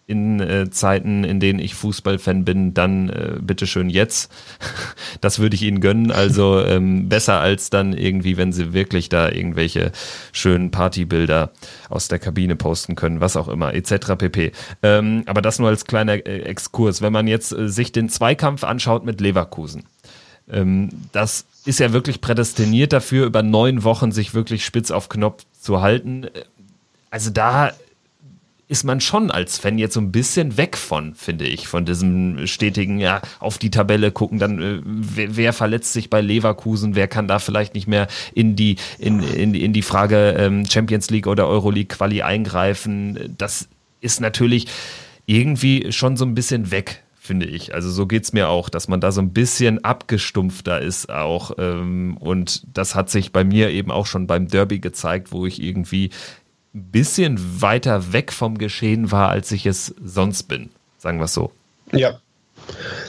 in äh, Zeiten, in denen ich Fußballfan bin, dann äh, bitteschön jetzt. Das würde ich ihnen gönnen. Also ähm, besser als dann irgendwie, wenn sie wirklich da irgendwelche schönen Partybilder aus der Kabine posten können, was auch immer, etc. pp. Ähm, aber das nur als kleiner äh, Exkurs. Wenn man jetzt äh, sich den Zweikampf anschaut mit Leverkusen, ähm, das ist ja wirklich prädestiniert dafür, über neun Wochen sich wirklich spitz auf Knopf zu halten. Also da ist man schon als Fan jetzt so ein bisschen weg von, finde ich, von diesem stetigen, ja, auf die Tabelle gucken, dann äh, wer, wer, verletzt sich bei Leverkusen, wer kann da vielleicht nicht mehr in die, in, in, in die Frage ähm, Champions League oder Euroleague Quali eingreifen. Das ist natürlich irgendwie schon so ein bisschen weg finde ich. Also so geht's mir auch, dass man da so ein bisschen abgestumpfter ist auch. Ähm, und das hat sich bei mir eben auch schon beim Derby gezeigt, wo ich irgendwie bisschen weiter weg vom Geschehen war, als ich es sonst bin. Sagen wir es so. Ja,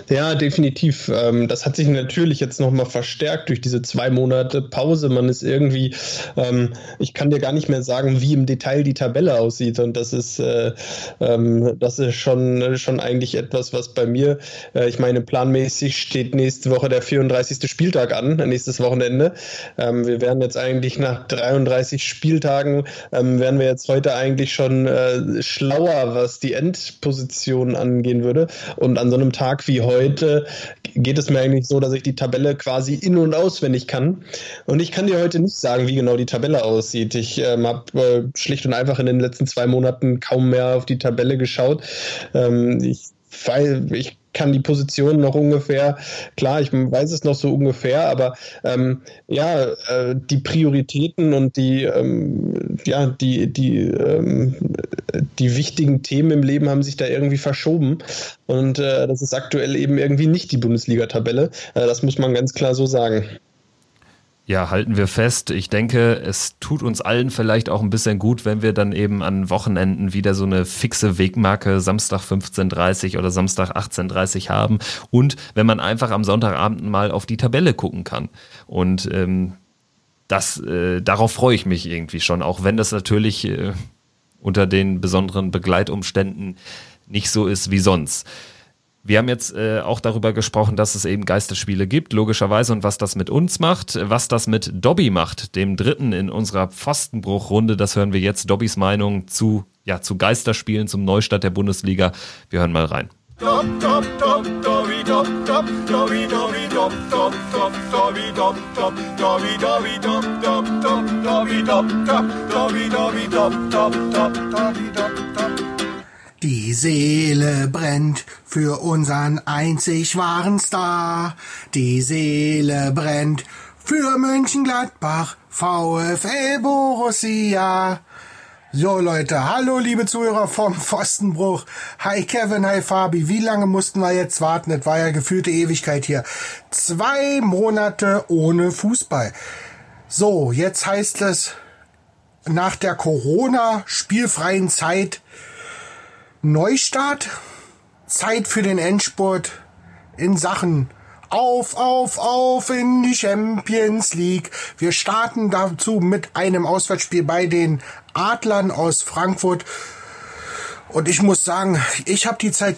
ja, definitiv. Ähm, das hat sich natürlich jetzt nochmal verstärkt durch diese zwei Monate Pause. Man ist irgendwie, ähm, ich kann dir gar nicht mehr sagen, wie im Detail die Tabelle aussieht. Und das ist, äh, ähm, das ist schon, schon eigentlich etwas, was bei mir, äh, ich meine, planmäßig steht nächste Woche der 34. Spieltag an, nächstes Wochenende. wir werden jetzt eigentlich nach 33 Spieltagen, werden wir jetzt heute eigentlich schon äh, schlauer, was die Endposition angehen würde. Und an so einem Tag Tag wie heute geht es mir eigentlich so, dass ich die Tabelle quasi in- und auswendig kann. Und ich kann dir heute nicht sagen, wie genau die Tabelle aussieht. Ich ähm, habe äh, schlicht und einfach in den letzten zwei Monaten kaum mehr auf die Tabelle geschaut. Ähm, ich weil ich kann die Position noch ungefähr, klar, ich weiß es noch so ungefähr, aber ähm, ja, äh, die Prioritäten und die, ähm, ja, die, die, ähm, die wichtigen Themen im Leben haben sich da irgendwie verschoben. Und äh, das ist aktuell eben irgendwie nicht die Bundesliga-Tabelle. Äh, das muss man ganz klar so sagen. Ja, halten wir fest. Ich denke, es tut uns allen vielleicht auch ein bisschen gut, wenn wir dann eben an Wochenenden wieder so eine fixe Wegmarke Samstag 15.30 oder Samstag 18.30 haben und wenn man einfach am Sonntagabend mal auf die Tabelle gucken kann. Und ähm, das, äh, darauf freue ich mich irgendwie schon, auch wenn das natürlich äh, unter den besonderen Begleitumständen nicht so ist wie sonst. Wir haben jetzt äh, auch darüber gesprochen, dass es eben Geisterspiele gibt, logischerweise, und was das mit uns macht, was das mit Dobby macht, dem dritten in unserer Pfostenbruchrunde. Das hören wir jetzt. Dobbys Meinung zu, ja, zu Geisterspielen, zum Neustart der Bundesliga. Wir hören mal rein. Die Seele brennt für unseren einzig wahren Star. Die Seele brennt für Mönchengladbach, VfL Borussia. So Leute, hallo liebe Zuhörer vom Pfostenbruch. Hi Kevin, hi Fabi. Wie lange mussten wir jetzt warten? Das war ja gefühlte Ewigkeit hier. Zwei Monate ohne Fußball. So, jetzt heißt es nach der Corona-spielfreien Zeit Neustart, Zeit für den Endspurt in Sachen auf, auf, auf in die Champions League. Wir starten dazu mit einem Auswärtsspiel bei den Adlern aus Frankfurt. Und ich muss sagen, ich habe die Zeit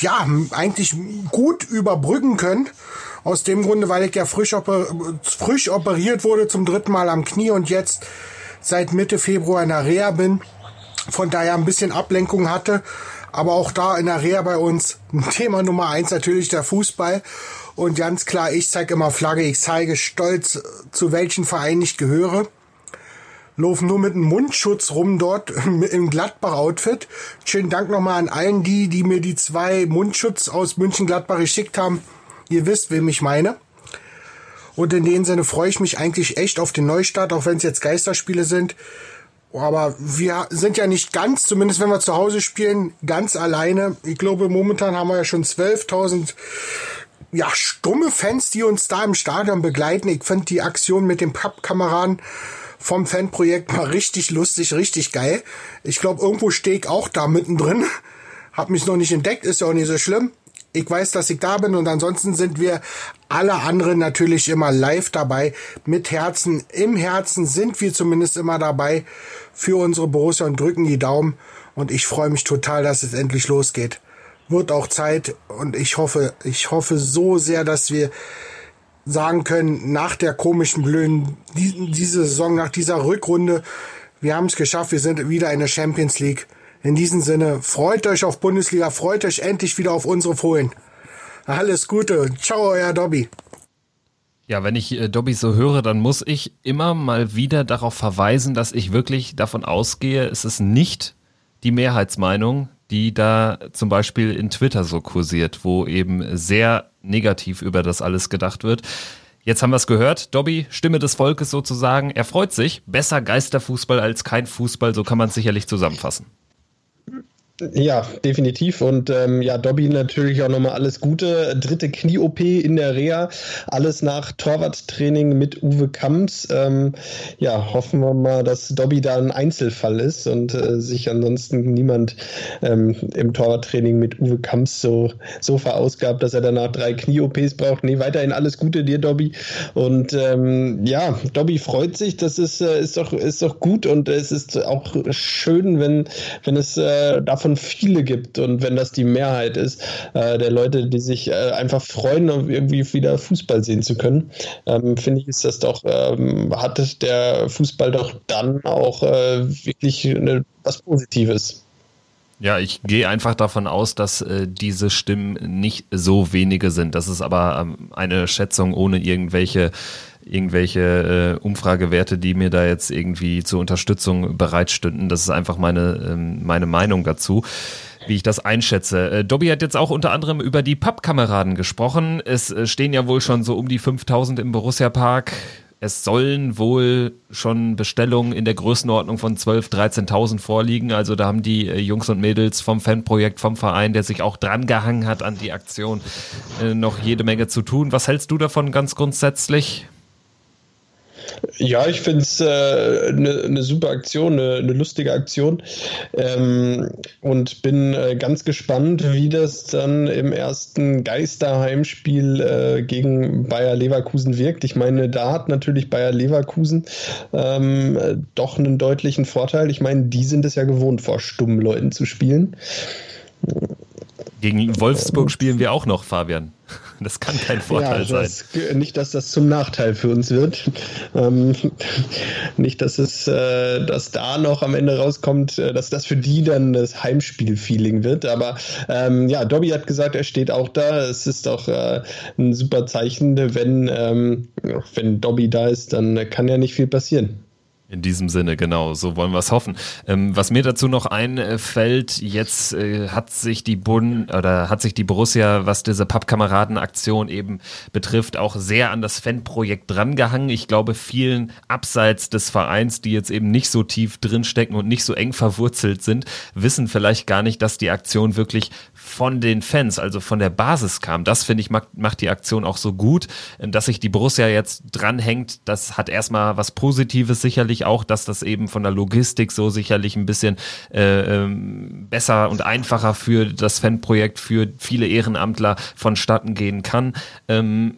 ja eigentlich gut überbrücken können. Aus dem Grunde, weil ich ja frisch, oper frisch operiert wurde zum dritten Mal am Knie und jetzt seit Mitte Februar in der Reha bin von daher ein bisschen Ablenkung hatte. Aber auch da in der Reha bei uns Thema Nummer eins natürlich der Fußball. Und ganz klar, ich zeige immer Flagge, ich zeige stolz, zu welchen Verein ich gehöre. Laufen nur mit einem Mundschutz rum dort im Gladbach-Outfit. Schönen Dank nochmal an allen die, die mir die zwei Mundschutz aus München-Gladbach geschickt haben. Ihr wisst, wem ich meine. Und in dem Sinne freue ich mich eigentlich echt auf den Neustart, auch wenn es jetzt Geisterspiele sind. Aber wir sind ja nicht ganz, zumindest wenn wir zu Hause spielen, ganz alleine. Ich glaube, momentan haben wir ja schon 12.000 ja, stumme Fans, die uns da im Stadion begleiten. Ich finde die Aktion mit den Pappkameraden vom Fanprojekt mal richtig lustig, richtig geil. Ich glaube, irgendwo stehe ich auch da mittendrin. Hab mich noch nicht entdeckt, ist ja auch nicht so schlimm. ich weiß, dass ich da bin und ansonsten sind wir alle anderen natürlich immer live dabei. Mit Herzen, im Herzen sind wir zumindest immer dabei für unsere Borussia und drücken die Daumen. Und ich freue mich total, dass es endlich losgeht. Wird auch Zeit und ich hoffe, ich hoffe so sehr, dass wir sagen können, nach der komischen blöden, diese Saison, nach dieser Rückrunde, wir haben es geschafft, wir sind wieder in der Champions League. In diesem Sinne, freut euch auf Bundesliga, freut euch endlich wieder auf unsere Fohlen. Alles Gute, ciao, euer Dobby. Ja, wenn ich äh, Dobby so höre, dann muss ich immer mal wieder darauf verweisen, dass ich wirklich davon ausgehe, es ist nicht die Mehrheitsmeinung, die da zum Beispiel in Twitter so kursiert, wo eben sehr negativ über das alles gedacht wird. Jetzt haben wir es gehört. Dobby, Stimme des Volkes sozusagen. Er freut sich. Besser Geisterfußball als kein Fußball, so kann man es sicherlich zusammenfassen. Ja, definitiv. Und ähm, ja, Dobby natürlich auch nochmal alles Gute. Dritte Knie-OP in der Reha. Alles nach Torwarttraining mit Uwe Kamps. Ähm, ja, hoffen wir mal, dass Dobby da ein Einzelfall ist und äh, sich ansonsten niemand ähm, im Torwarttraining mit Uwe Kamps so, so verausgabt, dass er danach drei Knie-OPs braucht. Nee, weiterhin alles Gute dir, Dobby. Und ähm, ja, Dobby freut sich. Das ist, äh, ist, doch, ist doch gut und es ist auch schön, wenn, wenn es äh, davon davon viele gibt und wenn das die Mehrheit ist, äh, der Leute, die sich äh, einfach freuen, irgendwie wieder Fußball sehen zu können, ähm, finde ich, ist das doch, ähm, hat der Fußball doch dann auch äh, wirklich eine, was Positives. Ja, ich gehe einfach davon aus, dass äh, diese Stimmen nicht so wenige sind. Das ist aber ähm, eine Schätzung ohne irgendwelche irgendwelche äh, Umfragewerte, die mir da jetzt irgendwie zur Unterstützung bereitstünden. Das ist einfach meine, ähm, meine Meinung dazu wie ich das einschätze. Äh, Dobby hat jetzt auch unter anderem über die Pappkameraden gesprochen. Es äh, stehen ja wohl schon so um die 5000 im Borussia Park. Es sollen wohl schon Bestellungen in der Größenordnung von 12.000, 13.000 vorliegen. Also da haben die äh, Jungs und Mädels vom Fanprojekt, vom Verein, der sich auch dran gehangen hat an die Aktion, äh, noch jede Menge zu tun. Was hältst du davon ganz grundsätzlich? Ja, ich finde es eine äh, ne, ne super Aktion, eine ne lustige Aktion ähm, und bin äh, ganz gespannt, wie das dann im ersten Geisterheimspiel äh, gegen Bayer Leverkusen wirkt. Ich meine, da hat natürlich Bayer Leverkusen ähm, doch einen deutlichen Vorteil. Ich meine, die sind es ja gewohnt, vor stummen Leuten zu spielen. Gegen Wolfsburg spielen wir auch noch, Fabian. Das kann kein Vorteil ja, das, sein. Nicht, dass das zum Nachteil für uns wird. Ähm, nicht, dass es, äh, dass da noch am Ende rauskommt, äh, dass das für die dann das Heimspiel-Feeling wird. Aber ähm, ja, Dobby hat gesagt, er steht auch da. Es ist auch äh, ein super Zeichen, wenn, ähm, wenn Dobby da ist, dann kann ja nicht viel passieren. In diesem Sinne, genau, so wollen wir es hoffen. Ähm, was mir dazu noch einfällt, jetzt äh, hat sich die Bund oder hat sich die Borussia, was diese Pappkameraden-Aktion eben betrifft, auch sehr an das Fanprojekt drangehangen. Ich glaube, vielen abseits des Vereins, die jetzt eben nicht so tief drinstecken und nicht so eng verwurzelt sind, wissen vielleicht gar nicht, dass die Aktion wirklich von den Fans, also von der Basis kam. Das finde ich macht, macht die Aktion auch so gut, dass sich die Borussia jetzt dranhängt. Das hat erstmal was Positives sicherlich sicherlich auch, dass das eben von der Logistik so sicherlich ein bisschen äh, ähm, besser und einfacher für das Fanprojekt, für viele Ehrenamtler vonstatten gehen kann. Ähm,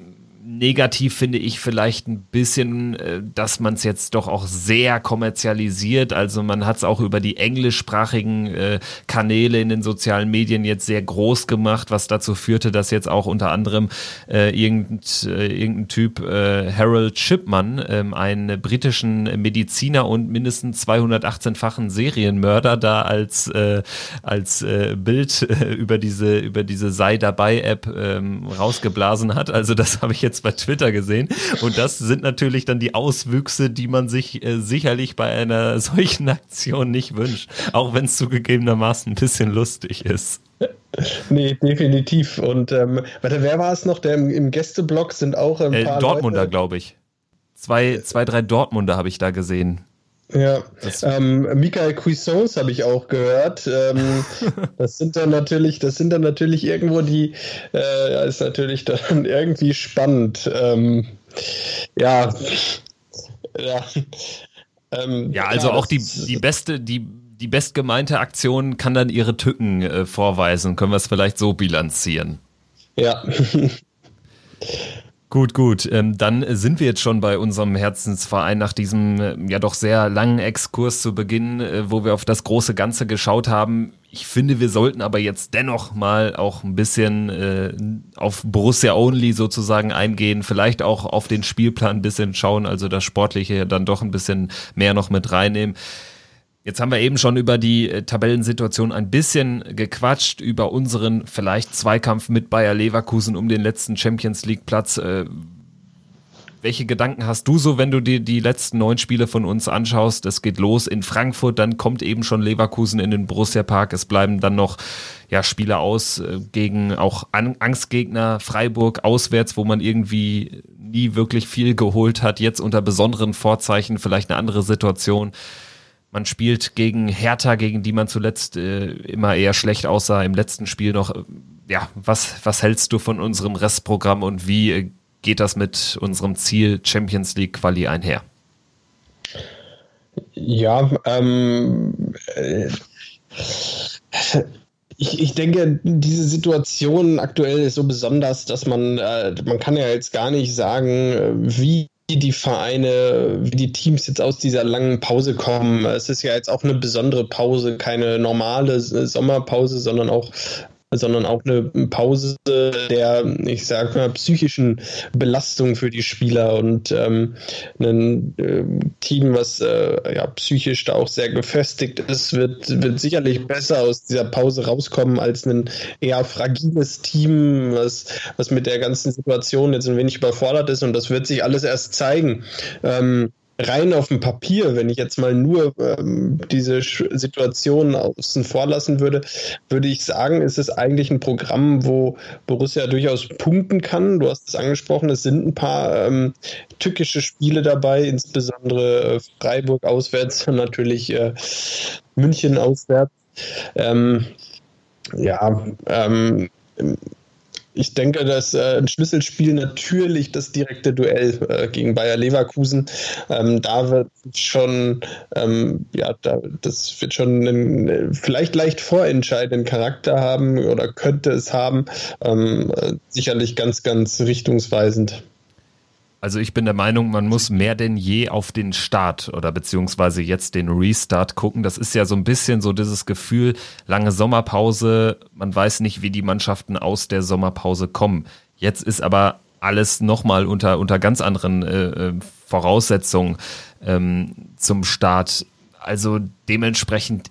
negativ finde ich vielleicht ein bisschen, äh, dass man es jetzt doch auch sehr kommerzialisiert. Also man hat es auch über die englischsprachigen äh, Kanäle in den sozialen Medien jetzt sehr groß gemacht, was dazu führte, dass jetzt auch unter anderem äh, irgend, äh, irgendein Typ, äh, Harold Shipman, ähm, einen britischen Mediziner und mindestens 218-fachen Serienmörder da als, als Bild über diese, über diese Sei dabei App ähm, rausgeblasen hat. Also das habe ich jetzt bei Twitter gesehen. Und das sind natürlich dann die Auswüchse, die man sich äh, sicherlich bei einer solchen Aktion nicht wünscht. Auch wenn es zugegebenermaßen ein bisschen lustig ist. Nee, definitiv. Und ähm, warte, wer war es noch? Der im, im Gästeblock sind auch ein äh, paar Dortmunder, glaube ich. Zwei, zwei, drei Dortmunder habe ich da gesehen. Ja, ähm, Michael Cuisance habe ich auch gehört. Ähm, das sind dann natürlich, das sind dann natürlich irgendwo die, äh, ist natürlich dann irgendwie spannend. Ähm, ja, ja. Ähm, ja, also ja, auch die, die beste, die, die bestgemeinte Aktion kann dann ihre Tücken äh, vorweisen. Können wir es vielleicht so bilanzieren? Ja. Gut, gut. Ähm, dann sind wir jetzt schon bei unserem Herzensverein nach diesem äh, ja doch sehr langen Exkurs zu Beginn, äh, wo wir auf das große Ganze geschaut haben. Ich finde, wir sollten aber jetzt dennoch mal auch ein bisschen äh, auf Borussia Only sozusagen eingehen, vielleicht auch auf den Spielplan ein bisschen schauen, also das Sportliche dann doch ein bisschen mehr noch mit reinnehmen. Jetzt haben wir eben schon über die äh, Tabellensituation ein bisschen gequatscht, über unseren vielleicht Zweikampf mit Bayer Leverkusen um den letzten Champions League Platz. Äh, welche Gedanken hast du so, wenn du dir die letzten neun Spiele von uns anschaust? Es geht los in Frankfurt, dann kommt eben schon Leverkusen in den Borussia Park. Es bleiben dann noch ja, Spiele aus äh, gegen auch Angstgegner, Freiburg auswärts, wo man irgendwie nie wirklich viel geholt hat. Jetzt unter besonderen Vorzeichen vielleicht eine andere Situation. Man spielt gegen Hertha, gegen die man zuletzt äh, immer eher schlecht aussah, im letzten Spiel noch. Äh, ja, was, was hältst du von unserem Restprogramm und wie äh, geht das mit unserem Ziel Champions League Quali einher? Ja, ähm, äh, ich, ich denke, diese Situation aktuell ist so besonders, dass man, äh, man kann ja jetzt gar nicht sagen, äh, wie die Vereine, wie die Teams jetzt aus dieser langen Pause kommen. Es ist ja jetzt auch eine besondere Pause, keine normale Sommerpause, sondern auch sondern auch eine Pause der, ich sag mal, psychischen Belastung für die Spieler und ähm, ein äh, Team, was äh, ja psychisch da auch sehr gefestigt ist, wird, wird sicherlich besser aus dieser Pause rauskommen als ein eher fragiles Team, was, was mit der ganzen Situation jetzt ein wenig überfordert ist und das wird sich alles erst zeigen. Ähm, rein auf dem Papier, wenn ich jetzt mal nur ähm, diese Situation außen vor lassen würde, würde ich sagen, ist es eigentlich ein Programm, wo Borussia durchaus punkten kann. Du hast es angesprochen, es sind ein paar ähm, tückische Spiele dabei, insbesondere äh, Freiburg auswärts und natürlich äh, München auswärts. Ähm, ja, ähm, ich denke, dass äh, ein Schlüsselspiel natürlich das direkte Duell äh, gegen Bayer Leverkusen. Ähm, da wird schon, ähm, ja, da, das wird schon einen äh, vielleicht leicht vorentscheidenden Charakter haben oder könnte es haben. Ähm, äh, sicherlich ganz, ganz richtungsweisend. Also ich bin der Meinung, man muss mehr denn je auf den Start oder beziehungsweise jetzt den Restart gucken. Das ist ja so ein bisschen so dieses Gefühl, lange Sommerpause, man weiß nicht, wie die Mannschaften aus der Sommerpause kommen. Jetzt ist aber alles nochmal unter, unter ganz anderen äh, äh, Voraussetzungen ähm, zum Start. Also dementsprechend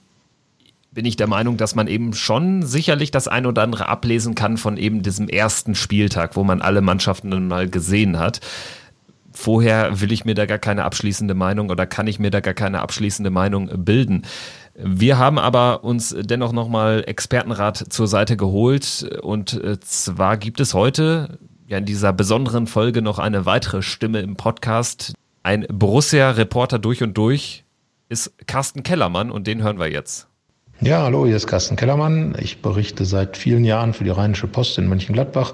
bin ich der Meinung, dass man eben schon sicherlich das ein oder andere ablesen kann von eben diesem ersten Spieltag, wo man alle Mannschaften dann mal gesehen hat. Vorher will ich mir da gar keine abschließende Meinung oder kann ich mir da gar keine abschließende Meinung bilden. Wir haben aber uns dennoch nochmal Expertenrat zur Seite geholt und äh, zwar gibt es heute ja in dieser besonderen Folge noch eine weitere Stimme im Podcast. Ein Borussia-Reporter durch und durch ist Carsten Kellermann und den hören wir jetzt. Ja, hallo, hier ist Carsten Kellermann. Ich berichte seit vielen Jahren für die Rheinische Post in Mönchengladbach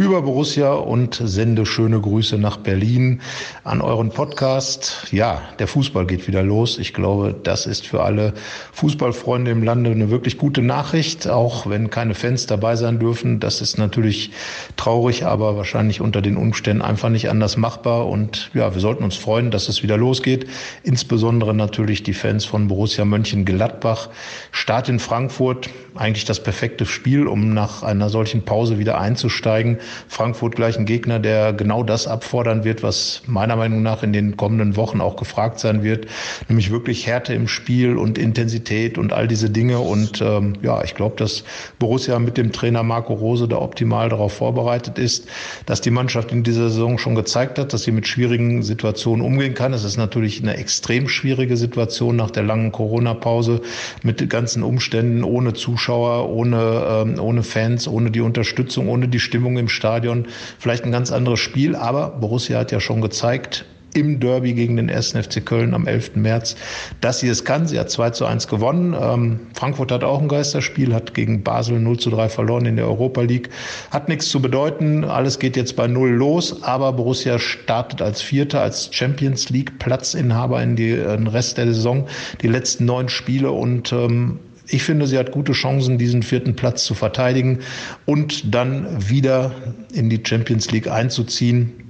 über Borussia und sende schöne Grüße nach Berlin an euren Podcast. Ja, der Fußball geht wieder los. Ich glaube, das ist für alle Fußballfreunde im Lande eine wirklich gute Nachricht, auch wenn keine Fans dabei sein dürfen. Das ist natürlich traurig, aber wahrscheinlich unter den Umständen einfach nicht anders machbar. Und ja, wir sollten uns freuen, dass es wieder losgeht. Insbesondere natürlich die Fans von Borussia Mönchengladbach. Start in Frankfurt, eigentlich das perfekte Spiel, um nach einer solchen Pause wieder einzusteigen. Frankfurt gleich ein Gegner, der genau das abfordern wird, was meiner Meinung nach in den kommenden Wochen auch gefragt sein wird, nämlich wirklich Härte im Spiel und Intensität und all diese Dinge. Und ähm, ja, ich glaube, dass Borussia mit dem Trainer Marco Rose da optimal darauf vorbereitet ist, dass die Mannschaft in dieser Saison schon gezeigt hat, dass sie mit schwierigen Situationen umgehen kann. Es ist natürlich eine extrem schwierige Situation nach der langen Corona-Pause mit ganzen Umständen ohne Zuschauer, ohne, ähm, ohne Fans, ohne die Unterstützung, ohne die Stimmung im Stadion vielleicht ein ganz anderes Spiel. Aber Borussia hat ja schon gezeigt, im Derby gegen den 1. FC Köln am 11. März, dass sie es kann. Sie hat 2 zu 1 gewonnen. Ähm, Frankfurt hat auch ein Geisterspiel, hat gegen Basel 0 zu 3 verloren in der Europa League. Hat nichts zu bedeuten. Alles geht jetzt bei Null los. Aber Borussia startet als Vierter, als Champions League Platzinhaber in, die, in den Rest der Saison. Die letzten neun Spiele und ähm, Ich finde, sie hat gute Chancen, diesen vierten Platz zu verteidigen und dann wieder in die Champions League einzuziehen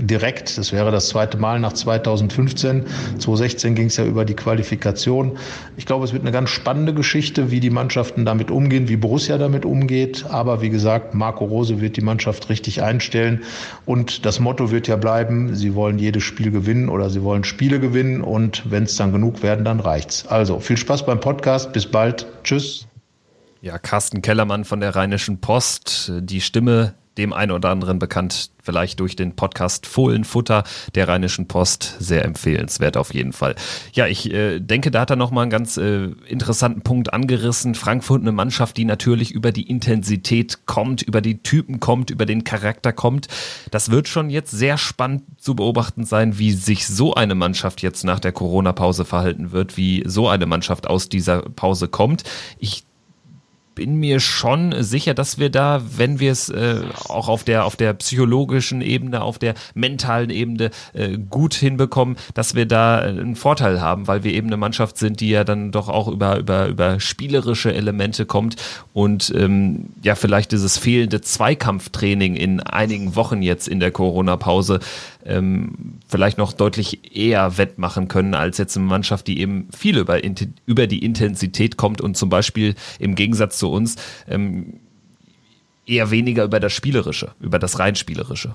direkt. Das wäre das zweite Mal nach 2015. 2016 ging es ja über die Qualifikation. Ich glaube, es wird eine ganz spannende Geschichte, wie die Mannschaften damit umgehen, wie Borussia damit umgeht. Aber wie gesagt, Marco Rose wird die Mannschaft richtig einstellen. Und das Motto wird ja bleiben, sie wollen jedes Spiel gewinnen oder sie wollen Spiele gewinnen. Und wenn es dann genug werden, dann reicht's. Also viel Spaß beim Podcast. Bis bald. Tschüss. Ja, Carsten Kellermann von der Rheinischen Post, die Stimme dem einen oder anderen bekannt, vielleicht durch den Podcast Fohlenfutter der Rheinischen Post. Sehr empfehlenswert auf jeden Fall. Ja, ich äh, denke, da hat er nochmal einen ganz äh, interessanten Punkt angerissen. Frankfurt eine Mannschaft, die natürlich über die Intensität kommt, über die Typen kommt, über den Charakter kommt. Das wird schon jetzt sehr spannend zu beobachten sein, wie sich so eine Mannschaft jetzt nach der Corona-Pause verhalten wird, wie so eine Mannschaft aus dieser Pause kommt. Ich bin mir schon sicher, dass wir da, wenn wir es äh, auch auf der auf der psychologischen Ebene, auf der mentalen Ebene äh, gut hinbekommen, dass wir da äh, einen Vorteil haben, weil wir eben eine Mannschaft sind, die ja dann doch auch über über über spielerische Elemente kommt. Und ähm, ja vielleicht dieses fehlende Zweikampftraining in einigen Wochen jetzt in der Corona-Pause ähm, vielleicht noch deutlich eher wettmachen können als jetzt eine Mannschaft, die eben viel über, über die Intensität kommt und zum Beispiel im Gegensatz zu uns ähm, eher weniger über das Spielerische, über das rein Spielerische.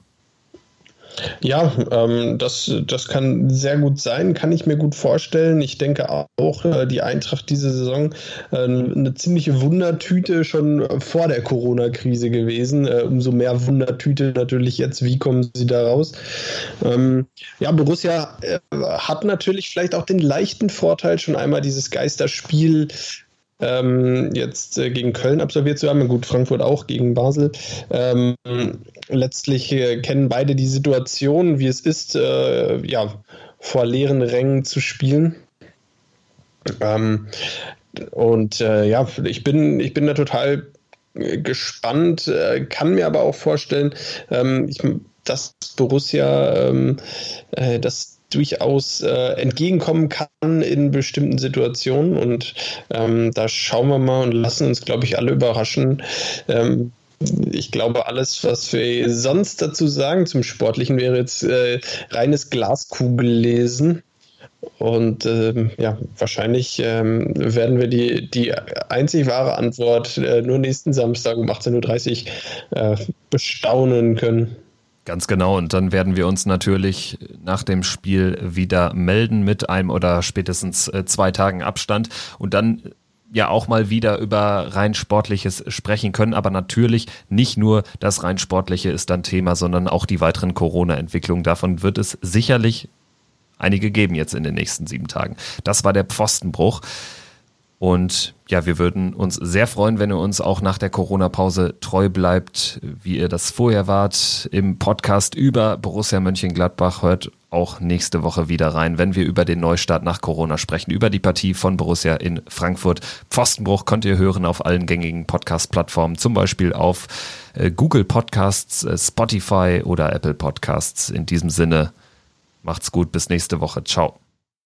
Ja, ähm, das, das kann sehr gut sein, kann ich mir gut vorstellen. Ich denke auch, äh, die Eintracht diese Saison äh, eine ziemliche Wundertüte schon vor der Corona-Krise gewesen. Äh, umso mehr Wundertüte natürlich jetzt, wie kommen sie da raus? Ähm, ja, Borussia äh, hat natürlich vielleicht auch den leichten Vorteil, schon einmal dieses Geisterspiel ähm, jetzt äh, gegen Köln absolviert zu haben. Gut, Frankfurt auch gegen Basel. Ähm, letztlich äh, kennen beide die Situation, wie es ist, äh, ja, vor leeren Rängen zu spielen. Ähm, und äh, ja, ich bin, ich bin da total äh, gespannt, äh, kann mir aber auch vorstellen, ähm, ich, dass Borussia ähm, äh, das durchaus äh, entgegenkommen kann in bestimmten Situationen. Und ähm, da schauen wir mal und lassen uns, glaube ich, alle überraschen. Ähm, ich glaube, alles, was wir sonst dazu sagen zum Sportlichen, wäre jetzt äh, reines Glaskugellesen. Und ähm, ja, wahrscheinlich ähm, werden wir die, die einzig wahre Antwort äh, nur nächsten Samstag um 18.30 Uhr äh, bestaunen können. Ganz genau. Und dann werden wir uns natürlich nach dem Spiel wieder melden mit einem oder spätestens äh, zwei Tagen Abstand und dann ja auch mal wieder über rein Sportliches sprechen können. Aber natürlich nicht nur das rein Sportliche ist dann Thema, sondern auch die weiteren Corona-Entwicklungen. Davon wird es sicherlich einige geben jetzt in den nächsten sieben Tagen. Das war der Pfostenbruch. Und ja, wir würden uns sehr freuen, wenn ihr uns auch nach der Corona-Pause treu bleibt, wie ihr das vorher wart. Im Podcast über Borussia Mönchengladbach hört auch nächste Woche wieder rein, wenn wir über den Neustart nach Corona sprechen, über die Partie von Borussia in Frankfurt. Pfostenbruch könnt ihr hören auf allen gängigen Podcast-Plattformen, zum Beispiel auf äh, Google Podcasts, äh, Spotify oder Apple Podcasts. In diesem Sinne, macht's gut, bis nächste Woche. Ciao.